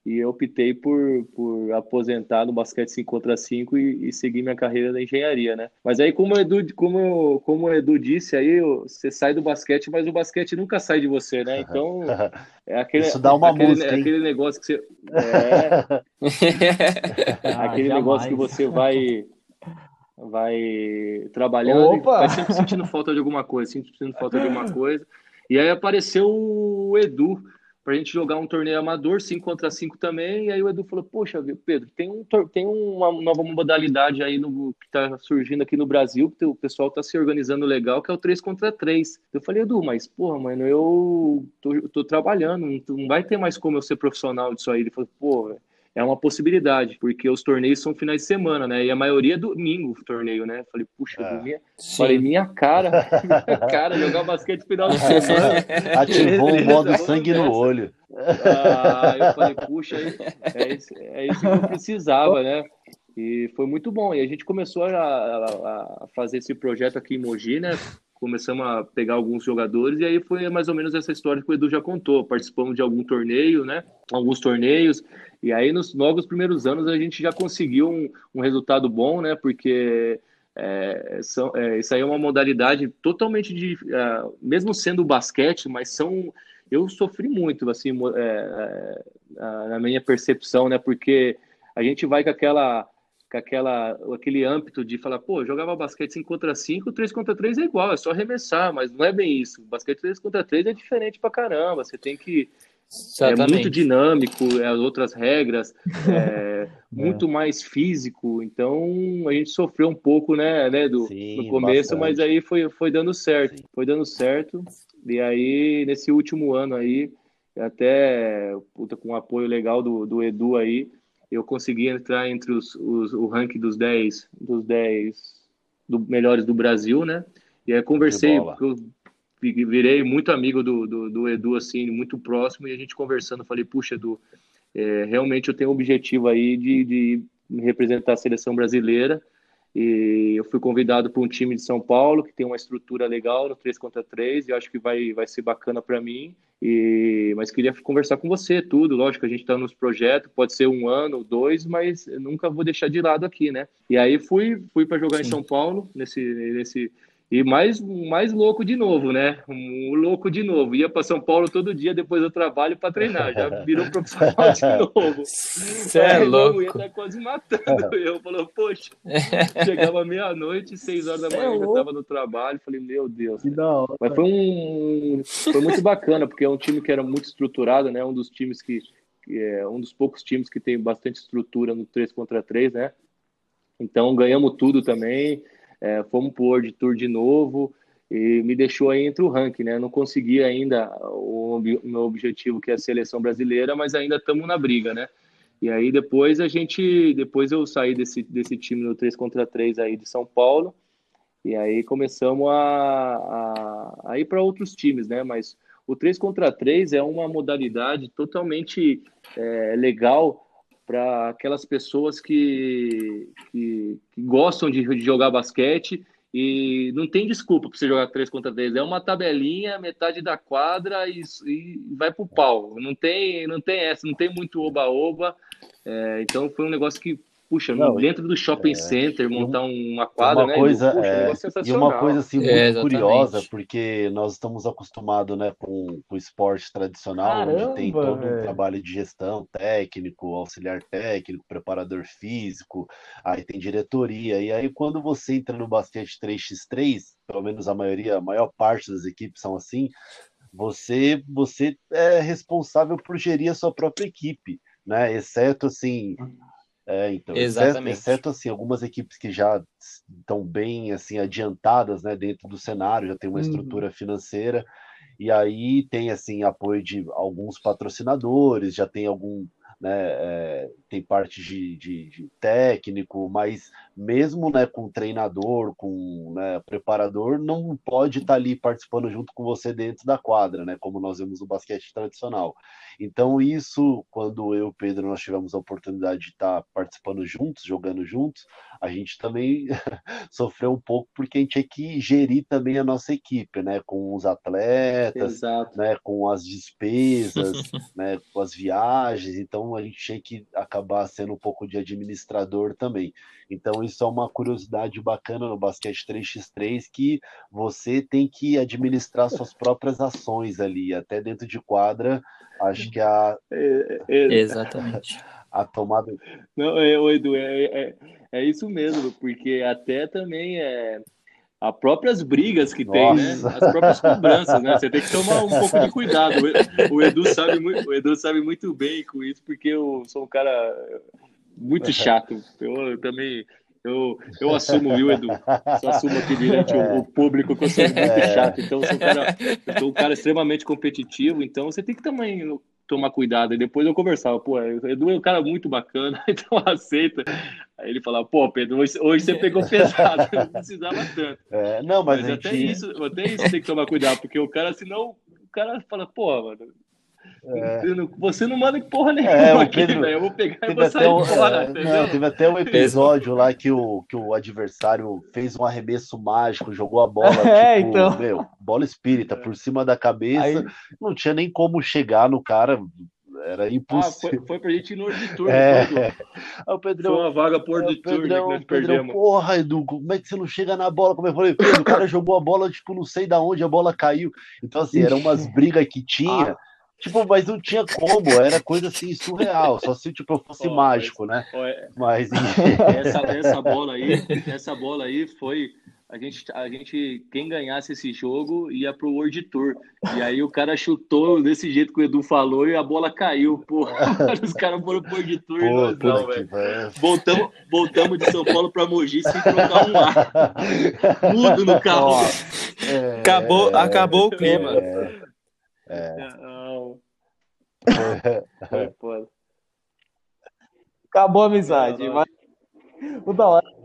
e eu optei por, por aposentar no basquete 5 contra 5 e, e, seguir minha carreira na engenharia, né? Mas aí, como o Edu, como, como o Edu disse, aí você sai do basquete, mas o basquete nunca sai de você, né? Então, é aquele, Isso dá uma aquele, música, aquele negócio que você... É, ah, aquele jamais. negócio que você vai vai trabalhando Opa! e vai sempre sentindo falta de alguma coisa, sempre sentindo falta de alguma coisa. E aí apareceu o Edu, para a gente jogar um torneio amador, 5 contra 5 também. E aí o Edu falou: Poxa, Pedro, tem, um, tem uma nova modalidade aí no, que está surgindo aqui no Brasil, que o pessoal está se organizando legal, que é o 3 contra 3. Eu falei: Edu, mas porra, mano, eu tô, tô trabalhando, não vai ter mais como eu ser profissional disso aí. Ele falou: Pô, é uma possibilidade, porque os torneios são finais de semana, né? E a maioria é domingo o torneio, né? Falei, puxa, é. minha... falei, minha cara, minha cara, jogar basquete final de semana. Ativou o modo sangue no olho. Ah, eu falei, puxa, é isso, é isso que eu precisava, né? E foi muito bom. E a gente começou a, a, a fazer esse projeto aqui em Mogi, né? Começamos a pegar alguns jogadores e aí foi mais ou menos essa história que o Edu já contou. Participamos de algum torneio, né? Alguns torneios. E aí, nos, logo nos primeiros anos, a gente já conseguiu um, um resultado bom, né? Porque é, são, é, isso aí é uma modalidade totalmente de. É, mesmo sendo basquete, mas são. Eu sofri muito, assim, é, é, na minha percepção, né? Porque a gente vai com aquela com aquela, aquele âmbito de falar, pô, jogava basquete 5 contra 5, 3 contra 3 é igual, é só arremessar, mas não é bem isso. Basquete 3 contra 3 é diferente pra caramba, você tem que. Exatamente. É muito dinâmico, é as outras regras, é, é, muito mais físico. Então a gente sofreu um pouco, né, né do, Sim, no começo, bastante. mas aí foi, foi dando certo. Sim. Foi dando certo. E aí, nesse último ano aí, até puta, com o apoio legal do, do Edu aí, eu consegui entrar entre os, os, o ranking dos 10 dos 10 do, melhores do Brasil, né? E aí conversei, eu virei muito amigo do, do, do, Edu, assim, muito próximo, e a gente conversando, falei, puxa, Edu, é, realmente eu tenho um objetivo aí de, de representar a seleção brasileira, e eu fui convidado para um time de São Paulo que tem uma estrutura legal no 3 contra 3 e eu acho que vai, vai ser bacana para mim. E, mas queria conversar com você, tudo. Lógico, a gente está nos projetos, pode ser um ano, dois, mas nunca vou deixar de lado aqui, né? E aí fui, fui para jogar Sim. em São Paulo, nesse, nesse, e mais, mais louco de novo, né? Um louco de novo. Ia para São Paulo todo dia depois do trabalho para treinar. Já virou profissional de novo. Você é louco. Ia tá quase matando. Eu falei, poxa. Chegava meia-noite, seis horas da é manhã, é eu estava no trabalho. Falei, meu Deus. Que da hora. Mas foi um. Foi muito bacana, porque é um time que era muito estruturado, né? Um dos times que. que é um dos poucos times que tem bastante estrutura no 3 contra 3, né? Então ganhamos tudo também é, fomos para o World Tour de novo e me deixou aí entre o ranking, né? Não consegui ainda o meu objetivo que é a seleção brasileira, mas ainda estamos na briga, né? E aí depois a gente, depois eu saí desse, desse time no 3 contra 3 aí de São Paulo, e aí começamos a, a, a ir para outros times, né? Mas o 3 contra 3 é uma modalidade totalmente é, legal para aquelas pessoas que, que, que gostam de, de, jogar basquete e não tem desculpa para você jogar 3 contra 3. É uma tabelinha, metade da quadra e, e vai pro pau. Não tem, não tem essa, não tem muito oba-oba. É, então foi um negócio que puxa, não, dentro do shopping é, center, montar uma quadra, uma né? Coisa, puxa, é, um e uma coisa assim é, muito curiosa, porque nós estamos acostumados né, com, com o esporte tradicional, Caramba, onde tem todo véio. um trabalho de gestão, técnico, auxiliar técnico, preparador físico, aí tem diretoria. E aí, quando você entra no basquete 3x3, pelo menos a maioria, a maior parte das equipes são assim, você, você é responsável por gerir a sua própria equipe, né? Exceto assim é, então, Exatamente. Exceto, exceto, assim, algumas equipes que já estão bem assim adiantadas, né, dentro do cenário, já tem uma uhum. estrutura financeira e aí tem assim apoio de alguns patrocinadores, já tem algum né, é, tem parte de, de, de, técnico, mas mesmo né, com treinador, com né, preparador, não pode estar tá ali participando junto com você dentro da quadra, né, como nós vemos no basquete tradicional. Então, isso, quando eu e o Pedro nós tivemos a oportunidade de estar tá participando juntos, jogando juntos, a gente também sofreu um pouco porque a gente tinha que gerir também a nossa equipe, né? Com os atletas, Exato. né? Com as despesas, né? Com as viagens. Então a gente tinha que acabar sendo um pouco de administrador também. Então isso é uma curiosidade bacana no basquete 3x3 que você tem que administrar suas próprias ações ali, até dentro de quadra. Acho que a, É, é, Exatamente. a tomada Não, é, Edu, é, é, é isso mesmo, porque até também é as próprias brigas que tem, né? Nossa. As próprias cobranças, né? Você tem que tomar um pouco de cuidado. O- O Edu sabe muito, o Edu sabe muito bem com isso, porque eu sou um cara muito chato. Eu, eu também eu, eu assumo, viu, Edu? Eu assumo aqui diante o, o público que eu sou muito É. chato. Então, eu sou um cara, eu sou um cara extremamente competitivo, então você tem que também tomar cuidado. E depois eu conversava, pô, Edu é um cara muito bacana, então aceita. Aí ele falava, pô, Pedro, hoje, hoje você pegou pesado, eu não precisava tanto. É, não, mas, Mas, até gente. isso, até isso tem que tomar cuidado, porque o cara, senão, o cara fala, pô, mano, não- você não manda porra nenhuma É, o aqui, Pedro- velho. Eu vou pegar e vou até, sair um, fora, é, não, teve até um episódio lá que o, que o adversário fez um arremesso mágico, jogou a bola, É, tipo, então. meu, bola espírita por cima da cabeça, Aí- não tinha nem como chegar no cara, era Ah, foi, impossível. foi pra gente ir no Orbitur, É. Edu. Aí o Foi Pedrão, uma vaga pro É, Orbitur, né, que Pedrão, nós Pedrão, perdemos. porra, Edu, como é que você não chega na bola? Como eu falei, o cara jogou a bola, tipo, não sei da onde a bola caiu. Então, assim, eram umas brigas que tinha, tipo, mas não tinha como, era coisa assim, surreal, só se, tipo, eu fosse Ó, mágico, né? Ó, é- Mas, essa, essa bola aí, essa bola aí foi a gente, a gente quem ganhasse esse jogo ia pro World Tour. E aí o cara chutou desse jeito que o Edu falou e a bola caiu. Pô, os caras foram pro World Tour e pô, nós não, velho. Voltamos, voltamos de São Paulo para Mogi sem trocar um ar. Mudo no carro. Ó, é, Acabou, acabou o clima. é, Não, é, foi foda. Acabou a amizade. Não, não. Mas o da hora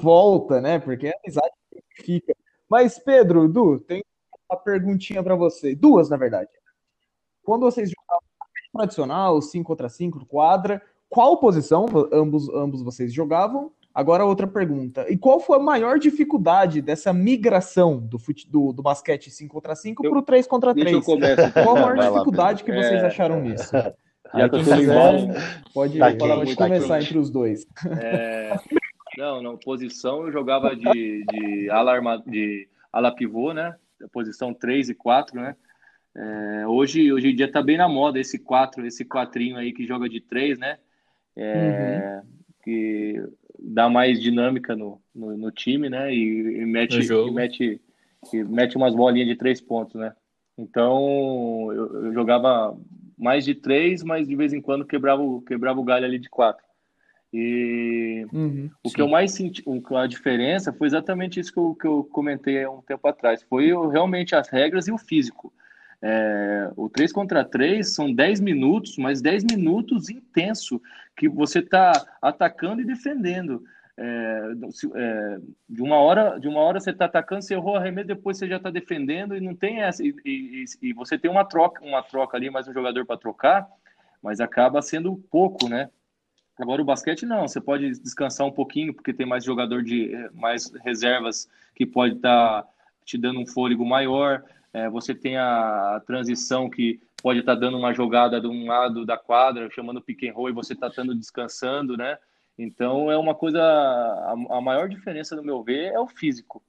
volta, né? Porque a amizade fica. Mas, Pedro, Du, tem uma perguntinha pra você. Duas, na verdade. Quando vocês jogavam tradicional, 5 contra 5, quadra, qual posição ambos, ambos vocês jogavam? Agora outra pergunta. E qual foi a maior dificuldade dessa migração do, fute, do, do basquete 5 contra 5 Eu- para o 3 contra Deixa eu 3? começar. então. Qual a maior lá, dificuldade que vocês É, acharam nisso? Já que quem quiser, pode, Tá pode tá começar quente. entre os dois. É, não, não, posição eu jogava de, de, ala, arma, de ala pivô, né? Posição 3 e 4, né? É, hoje, hoje em dia tá bem na moda esse 4, esse quatrinho aí que joga de 3, né? É, Que dá mais dinâmica no, no, no time, né? E, e mete, e mete, e mete umas bolinhas de três pontos, né? Então eu, eu jogava mais de três, mas de vez em quando quebrava, o- quebrava o galho ali de quatro. E Uhum. o que eu mais senti, a diferença foi exatamente isso que eu, que eu comentei há um tempo atrás. Foi realmente as regras e o físico. É, o 3 contra 3 são 10 minutos, mas 10 minutos intenso, que você está atacando e defendendo. É, é, de uma hora, de uma hora você está atacando, você errou o arremesso, depois você já está defendendo e não tem essa. E, e- e você tem uma troca, uma troca ali, mais um jogador para trocar, mas acaba sendo pouco, né? Agora o basquete não, você pode descansar um pouquinho porque tem mais jogador de mais reservas que pode estar te dando um fôlego maior. Eh, você tem a, a transição que pode estar dando uma jogada de um lado da quadra, chamando pick and roll e você está estando descansando, né? Então é uma coisa a, a maior diferença no meu ver é o físico.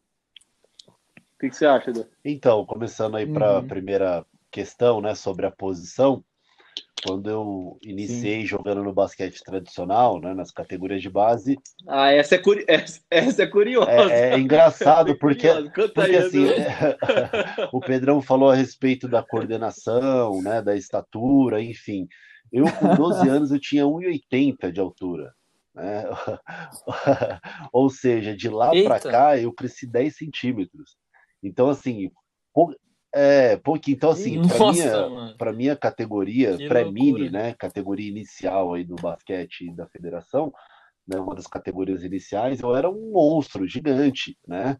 O que, que você acha, Edu? Então, começando aí para a Uhum. primeira questão, né, sobre a posição, quando eu iniciei jogando no basquete tradicional, né, nas categorias de base, Ah, essa é, curi... essa, essa é curiosa. é, é engraçado porque, Conta porque aí, assim, o Pedrão falou a respeito da coordenação, né, da estatura, enfim. Eu com 12 anos eu tinha 1,80 de altura, né? Ou seja, de lá para cá eu cresci 10 centímetros. Então assim, é, pouquinho. Então assim, para minha minha categoria pré-mini, né, categoria inicial aí do basquete da federação, né, uma das categorias iniciais, eu era um monstro gigante, né?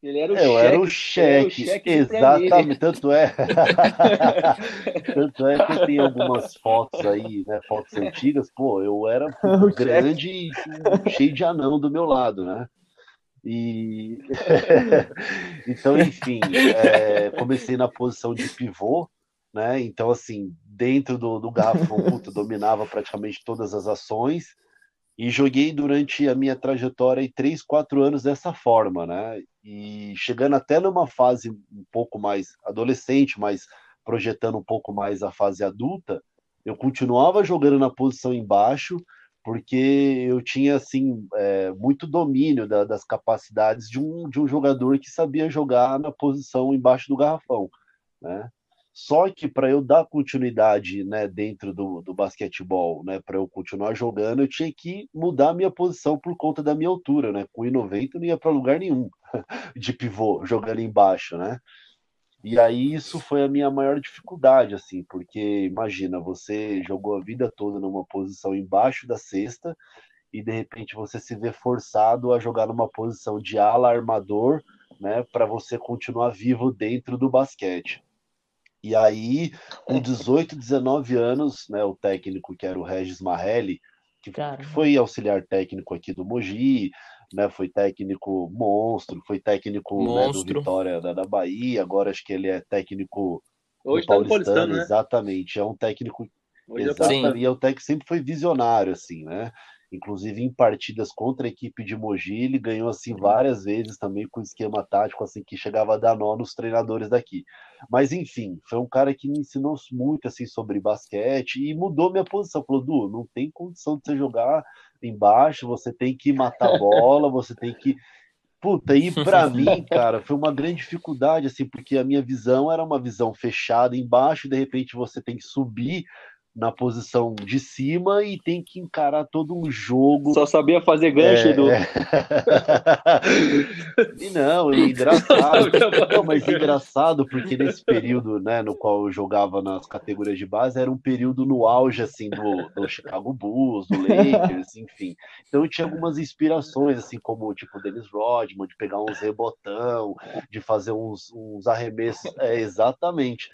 Ele era o eu cheque, era o cheque, cheque exatamente. Tanto é, tanto é que eu tenho algumas fotos aí, né, fotos antigas. Pô, eu era O grande e cheio de anão do meu lado, né? E então, enfim, é, comecei na posição de pivô, né? Então, assim, dentro do, do garrafão, dominava praticamente todas as ações e joguei durante a minha trajetória três, quatro anos dessa forma, né? E chegando até numa fase um pouco mais adolescente, mas projetando um pouco mais a fase adulta, eu continuava jogando na posição embaixo, porque eu tinha assim é, muito domínio da, das capacidades de um, de um jogador que sabia jogar na posição embaixo do garrafão, né? Só que para eu dar continuidade né, dentro do, do basquetebol, né, para eu continuar jogando, eu tinha que mudar a minha posição por conta da minha altura. Né? Com 1,90 não ia para lugar nenhum de pivô, jogando embaixo. Né? E aí isso foi a minha maior dificuldade, assim, porque imagina, você jogou a vida toda numa posição embaixo da cesta e de repente você se vê forçado a jogar numa posição de ala armador, né, para você continuar vivo dentro do basquete. E aí, com 18, 19 anos, né, o técnico que era o Regis Marelli, que, que foi auxiliar técnico aqui do Mogi, né, foi técnico monstro, foi técnico monstro. Né, do Vitória da, da, Bahia, agora acho que ele é técnico Hoje tá no Paulistano, né? exatamente, é um técnico Hoje exatamente, e é o técnico sempre foi visionário assim, né? inclusive em partidas contra a equipe de Mogi, ele ganhou assim várias vezes também com esquema tático assim que chegava a dar nó nos treinadores daqui. Mas enfim, foi um cara que me ensinou muito assim sobre basquete e mudou minha posição. Falou, Du, não tem condição de você jogar embaixo, você tem que matar a bola, você tem que Puta, e para mim, cara, foi uma grande dificuldade, assim, porque a minha visão era uma visão fechada embaixo, e de repente você tem que subir na posição de cima e tem que encarar todo um jogo. Só sabia fazer gancho, é, do. É... e não, é engraçado. não, mas engraçado porque nesse período, né, no qual eu jogava nas categorias de base, era um período no auge assim do, do Chicago Bulls, do Lakers, enfim. Então eu tinha algumas inspirações assim como tipo Dennis Rodman, de pegar uns rebotão, de fazer uns, uns arremessos, é exatamente.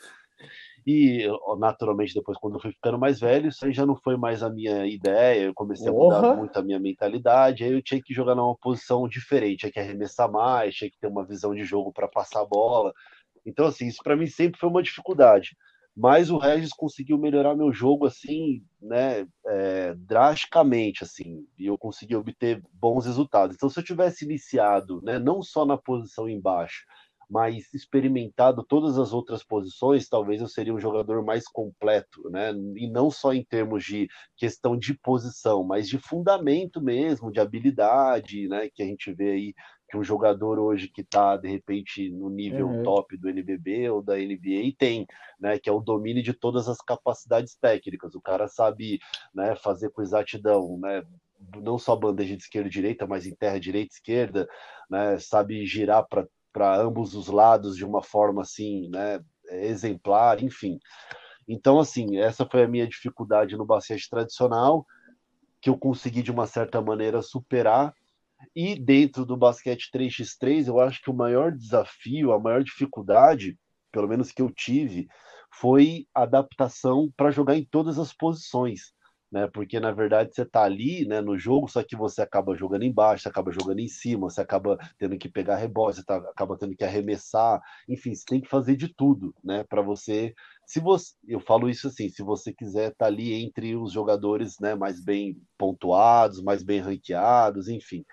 E, naturalmente, depois, quando eu fui ficando mais velho, isso aí já não foi mais a minha ideia. Eu comecei a mudar muito a minha mentalidade. Aí eu tinha que jogar numa posição diferente, tinha que arremessar mais, tinha que ter uma visão de jogo para passar a bola. Então, assim, isso para mim sempre foi uma dificuldade. Mas o Regis conseguiu melhorar meu jogo, assim, né, é, drasticamente, assim, e eu consegui obter bons resultados. Então, se eu tivesse iniciado, né, não só na posição embaixo, mais experimentado todas as outras posições, talvez eu seria um jogador mais completo, né? E não só em termos de questão de posição, mas de fundamento mesmo, de habilidade, né? Que a gente vê aí que um jogador hoje que está de repente no nível uhum. top do NBB ou da NBA tem, né? Que é o domínio de todas as capacidades técnicas. O cara sabe, né? Fazer com exatidão, né? não só bandeja de esquerda e direita, mas em terra direita e esquerda, né? Sabe girar para para ambos os lados de uma forma assim, né, exemplar, enfim. Então, assim, essa foi a minha dificuldade no basquete tradicional, que eu consegui de uma certa maneira superar. E dentro do basquete 3x3, eu acho que o maior desafio, a maior dificuldade, pelo menos que eu tive, foi adaptação para jogar em todas as posições né? Porque na verdade você tá ali, né, no jogo, só que você acaba jogando embaixo, você acaba jogando em cima, você acaba tendo que pegar rebote, você tá, acaba tendo que arremessar, enfim, você tem que fazer de tudo, né, para você se você, eu falo isso assim, se você quiser estar tá ali entre os jogadores, né, mais bem pontuados, mais bem ranqueados, enfim.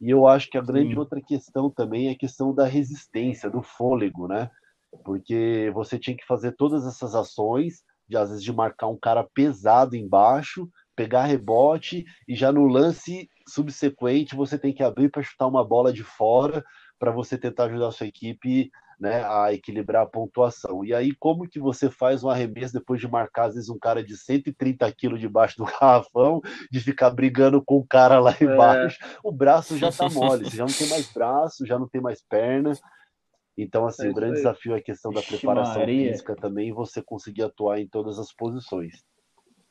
E eu acho que a grande Sim. outra questão também é a questão da resistência, do fôlego, né? Porque você tinha que fazer todas essas ações de às vezes de marcar um cara pesado embaixo, pegar rebote e já no lance subsequente você tem que abrir para chutar uma bola de fora para você tentar ajudar a sua equipe né, a equilibrar a pontuação. E aí, como que você faz um arremesso depois de marcar, às vezes, um cara de 130 quilos debaixo do garrafão, de ficar brigando com o cara lá é. embaixo? É. O braço já tá mole, você já não tem mais braço, já não tem mais perna. Então, assim, é o grande desafio é a questão da preparação Maria. física também e você conseguir atuar em todas as posições.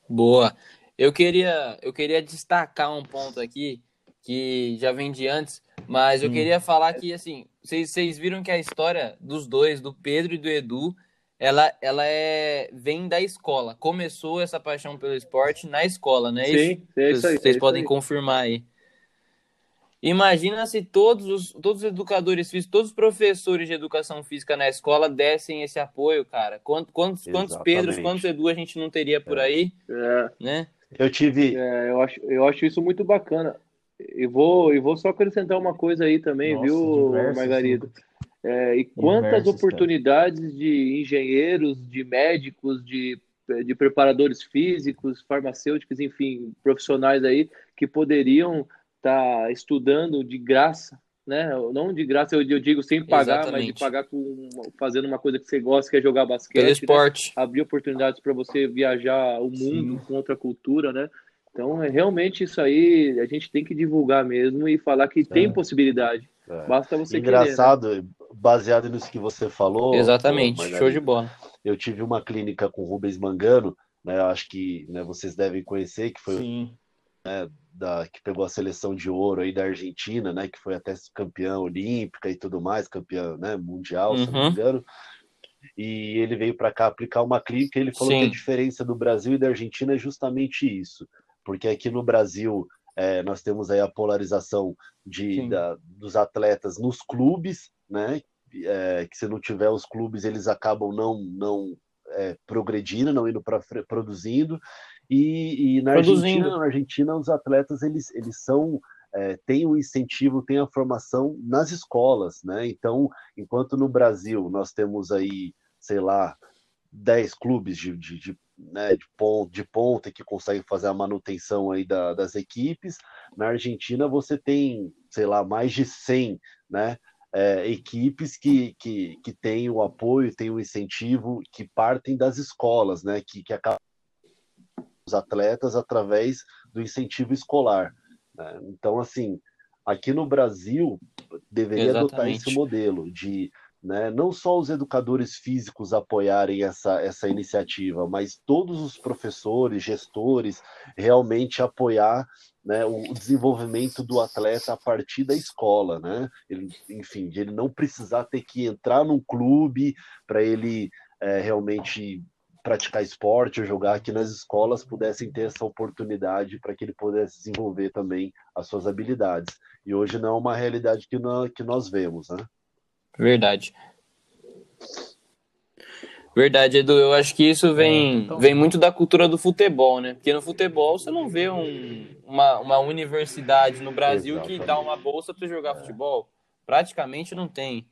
Boa. Eu queria, eu queria destacar um ponto aqui que já vem de antes. Mas eu Hum. queria falar que, assim, vocês vocês viram que a história dos dois, do Pedro e do Edu, ela, ela é, vem da escola. Começou essa paixão pelo esporte na escola, não é isso? Sim, é isso aí. Vocês é podem isso confirmar aí. Imagina se todos os, todos os educadores físicos, todos os professores de educação física na escola dessem esse apoio, cara. Quantos, quantos, quantos Pedros, quantos Edu a gente não teria por aí, aí. É. né? Eu tive. É, eu, acho, eu acho isso muito bacana. E vou, e vou só acrescentar uma coisa aí também, Nossa, viu, diversos, Margarida? É, e quantas Diversos, oportunidades de engenheiros, de médicos, de, de preparadores físicos, farmacêuticos, enfim, profissionais aí que poderiam estar estudando de graça, né? Não de graça, eu, eu digo sem pagar, mas de Exatamente. pagar com, fazendo uma coisa que você gosta, que é jogar basquete. Pelo né? esporte. abrir oportunidades para você viajar o mundo com outra cultura, né? Então, é realmente isso aí a gente tem que divulgar mesmo e falar que tem possibilidade. É. Basta você querer. né? Engraçado, baseado nisso que você falou. Exatamente, show de bola. Eu tive uma clínica com o Rubens Mangano, né? Eu acho que né, vocês devem conhecer, que foi Sim. Da que pegou a seleção de ouro aí da Argentina, né? Que foi até campeã olímpica e tudo mais, campeã né, mundial, se não Uhum. me engano. E ele veio para cá aplicar uma clínica. E ele falou que Sim. a diferença do Brasil e da Argentina é justamente isso, porque aqui no Brasil é, nós temos aí a polarização de, da- dos atletas nos clubes, né? É, que se não tiver os clubes eles acabam não não é, progredindo, não indo para produzindo. E, e na. Argentina, na Argentina os atletas eles, eles são é, têm o incentivo, têm a formação nas escolas, né? Então, enquanto no Brasil nós temos aí, sei lá, 10 clubes de, de, de, né, de, ponta, de ponta que conseguem fazer a manutenção aí da, das equipes, na Argentina você tem, sei lá, mais de 100, né? é, equipes que, que, que têm o apoio, têm o incentivo, que partem das escolas, né? Que, que acabam os atletas através do incentivo escolar. né? Então, assim, aqui no Brasil deveria adotar Exatamente. esse modelo de né, não só os educadores físicos apoiarem essa, essa iniciativa, mas todos os professores, gestores, realmente apoiar né, o desenvolvimento do atleta a partir da escola, né? Ele, enfim, de ele não precisar ter que entrar num clube para ele é, realmente praticar esporte ou jogar aqui nas escolas pudessem ter essa oportunidade para que ele pudesse desenvolver também as suas habilidades. E hoje não é uma realidade que nós, que nós vemos, né? Verdade. Verdade, Edu. Eu acho que isso vem, É, então- vem muito da cultura do futebol, né? Porque no futebol você não vê um- uma, uma universidade no Brasil que dá Exatamente. uma bolsa para jogar futebol. Praticamente não tem.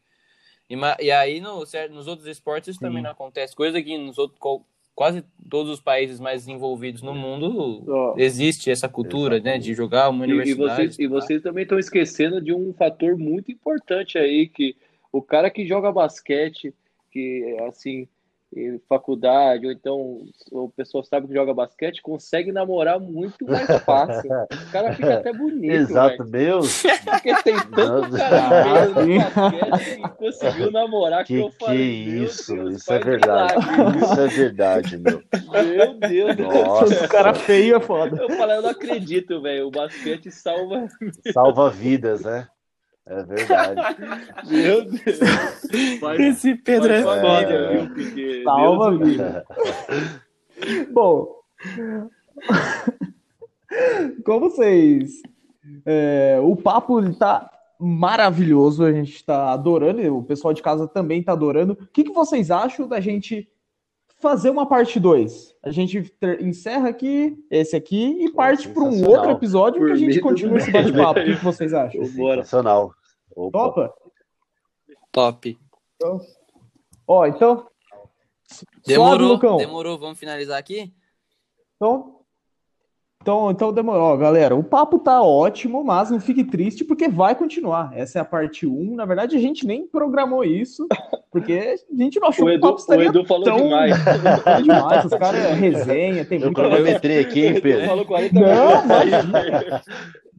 E, e aí no, nos outros esportes isso também Sim. não acontece. Coisa que nos outros, quase todos os países mais desenvolvidos no mundo Ó. existe essa cultura, né? De jogar uma E, e universidade. vocês, e vocês também estão esquecendo de um fator muito importante aí, que o cara que joga basquete, que assim, faculdade, ou então o pessoal sabe que joga basquete, consegue namorar muito mais fácil. O cara fica até bonito, Exato, velho. meu. Porque tem tanto cara feio no basquete que conseguiu namorar que, Que eu que falei, meu isso, Deus, isso é verdade. milagre? Isso é verdade, meu. Meu Deus do céu. Nossa, O cara feio é foda. Eu falei, eu não acredito, velho. O basquete salva. salva vidas, né? É verdade. Meu Deus. Esse Pedro é foda, viu? Porque Salva Deus- vida. Bom, como vocês. é, o papo ele tá maravilhoso, a gente tá adorando, o pessoal de casa também tá adorando. O que, que vocês acham da gente fazer uma parte 2? A gente ter- encerra aqui, esse aqui, e parte para um outro episódio que a gente continua esse bate-papo. O que, que vocês acham? Sensacional. Opa. Topa? Top. Ó, então. Suave, Demorou, Lucão. demorou. Vamos finalizar aqui? Então, então, então demorou, galera. O papo tá ótimo, mas não fique triste porque vai continuar. Essa é a parte 1. Na verdade, a gente nem programou isso, porque a gente não achou O que o Edu, papo o estaria Edu falou tão demais. demais. Os caras é resenha, tem Eu cronometrei aqui, hein, Pedro? falou 40 Não, minutos.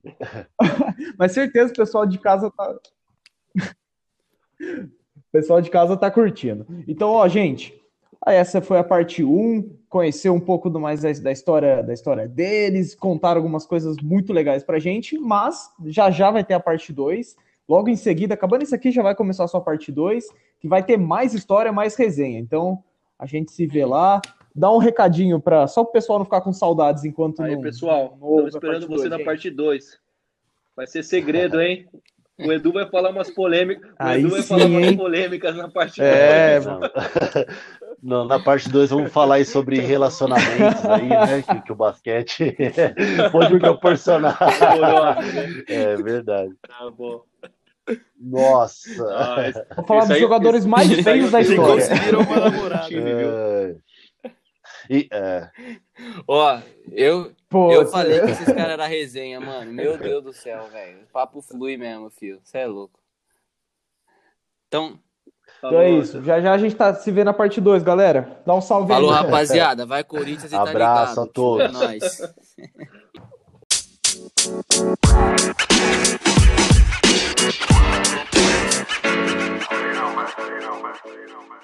Mas certeza o pessoal de casa tá. O pessoal de casa tá curtindo. Então, ó, gente, essa foi a parte 1, conhecer um pouco do mais da história da história deles, contar algumas coisas muito legais pra gente, mas já já vai ter a parte 2. Logo em seguida, acabando isso aqui, já vai começar a sua parte 2, que vai ter mais história, mais resenha. Então, a gente se vê lá. Dá um recadinho para só o pessoal não ficar com saudades enquanto Aí, não. pessoal, não estamos esperando você dois, na parte 2. Vai ser segredo, hein? O Edu vai falar umas polêmicas. O Aí Edu vai sim, falar umas polêmicas na parte É, dois. Não. Na parte 2 vamos falar aí sobre relacionamentos aí, né? Que, que o basquete pode proporcionar. Demorou. É verdade. Tá bom. Nossa. Ah, Vou falar dos aí- jogadores mais feios da história. conseguiram uma namorada. time, viu? É. E, é, Ó, eu, Pô, eu falei que esses caras eram resenha, mano. Meu Deus do céu, velho. O papo flui mesmo, filho. Você é louco. Então, Então é isso. Já já a gente tá se vendo na parte 2, galera. Dá um salve falou, aí. rapaziada. Vai Corinthians e tá Abraço ligado. a todos. É nóis. You know, man. You know, man. You know, man.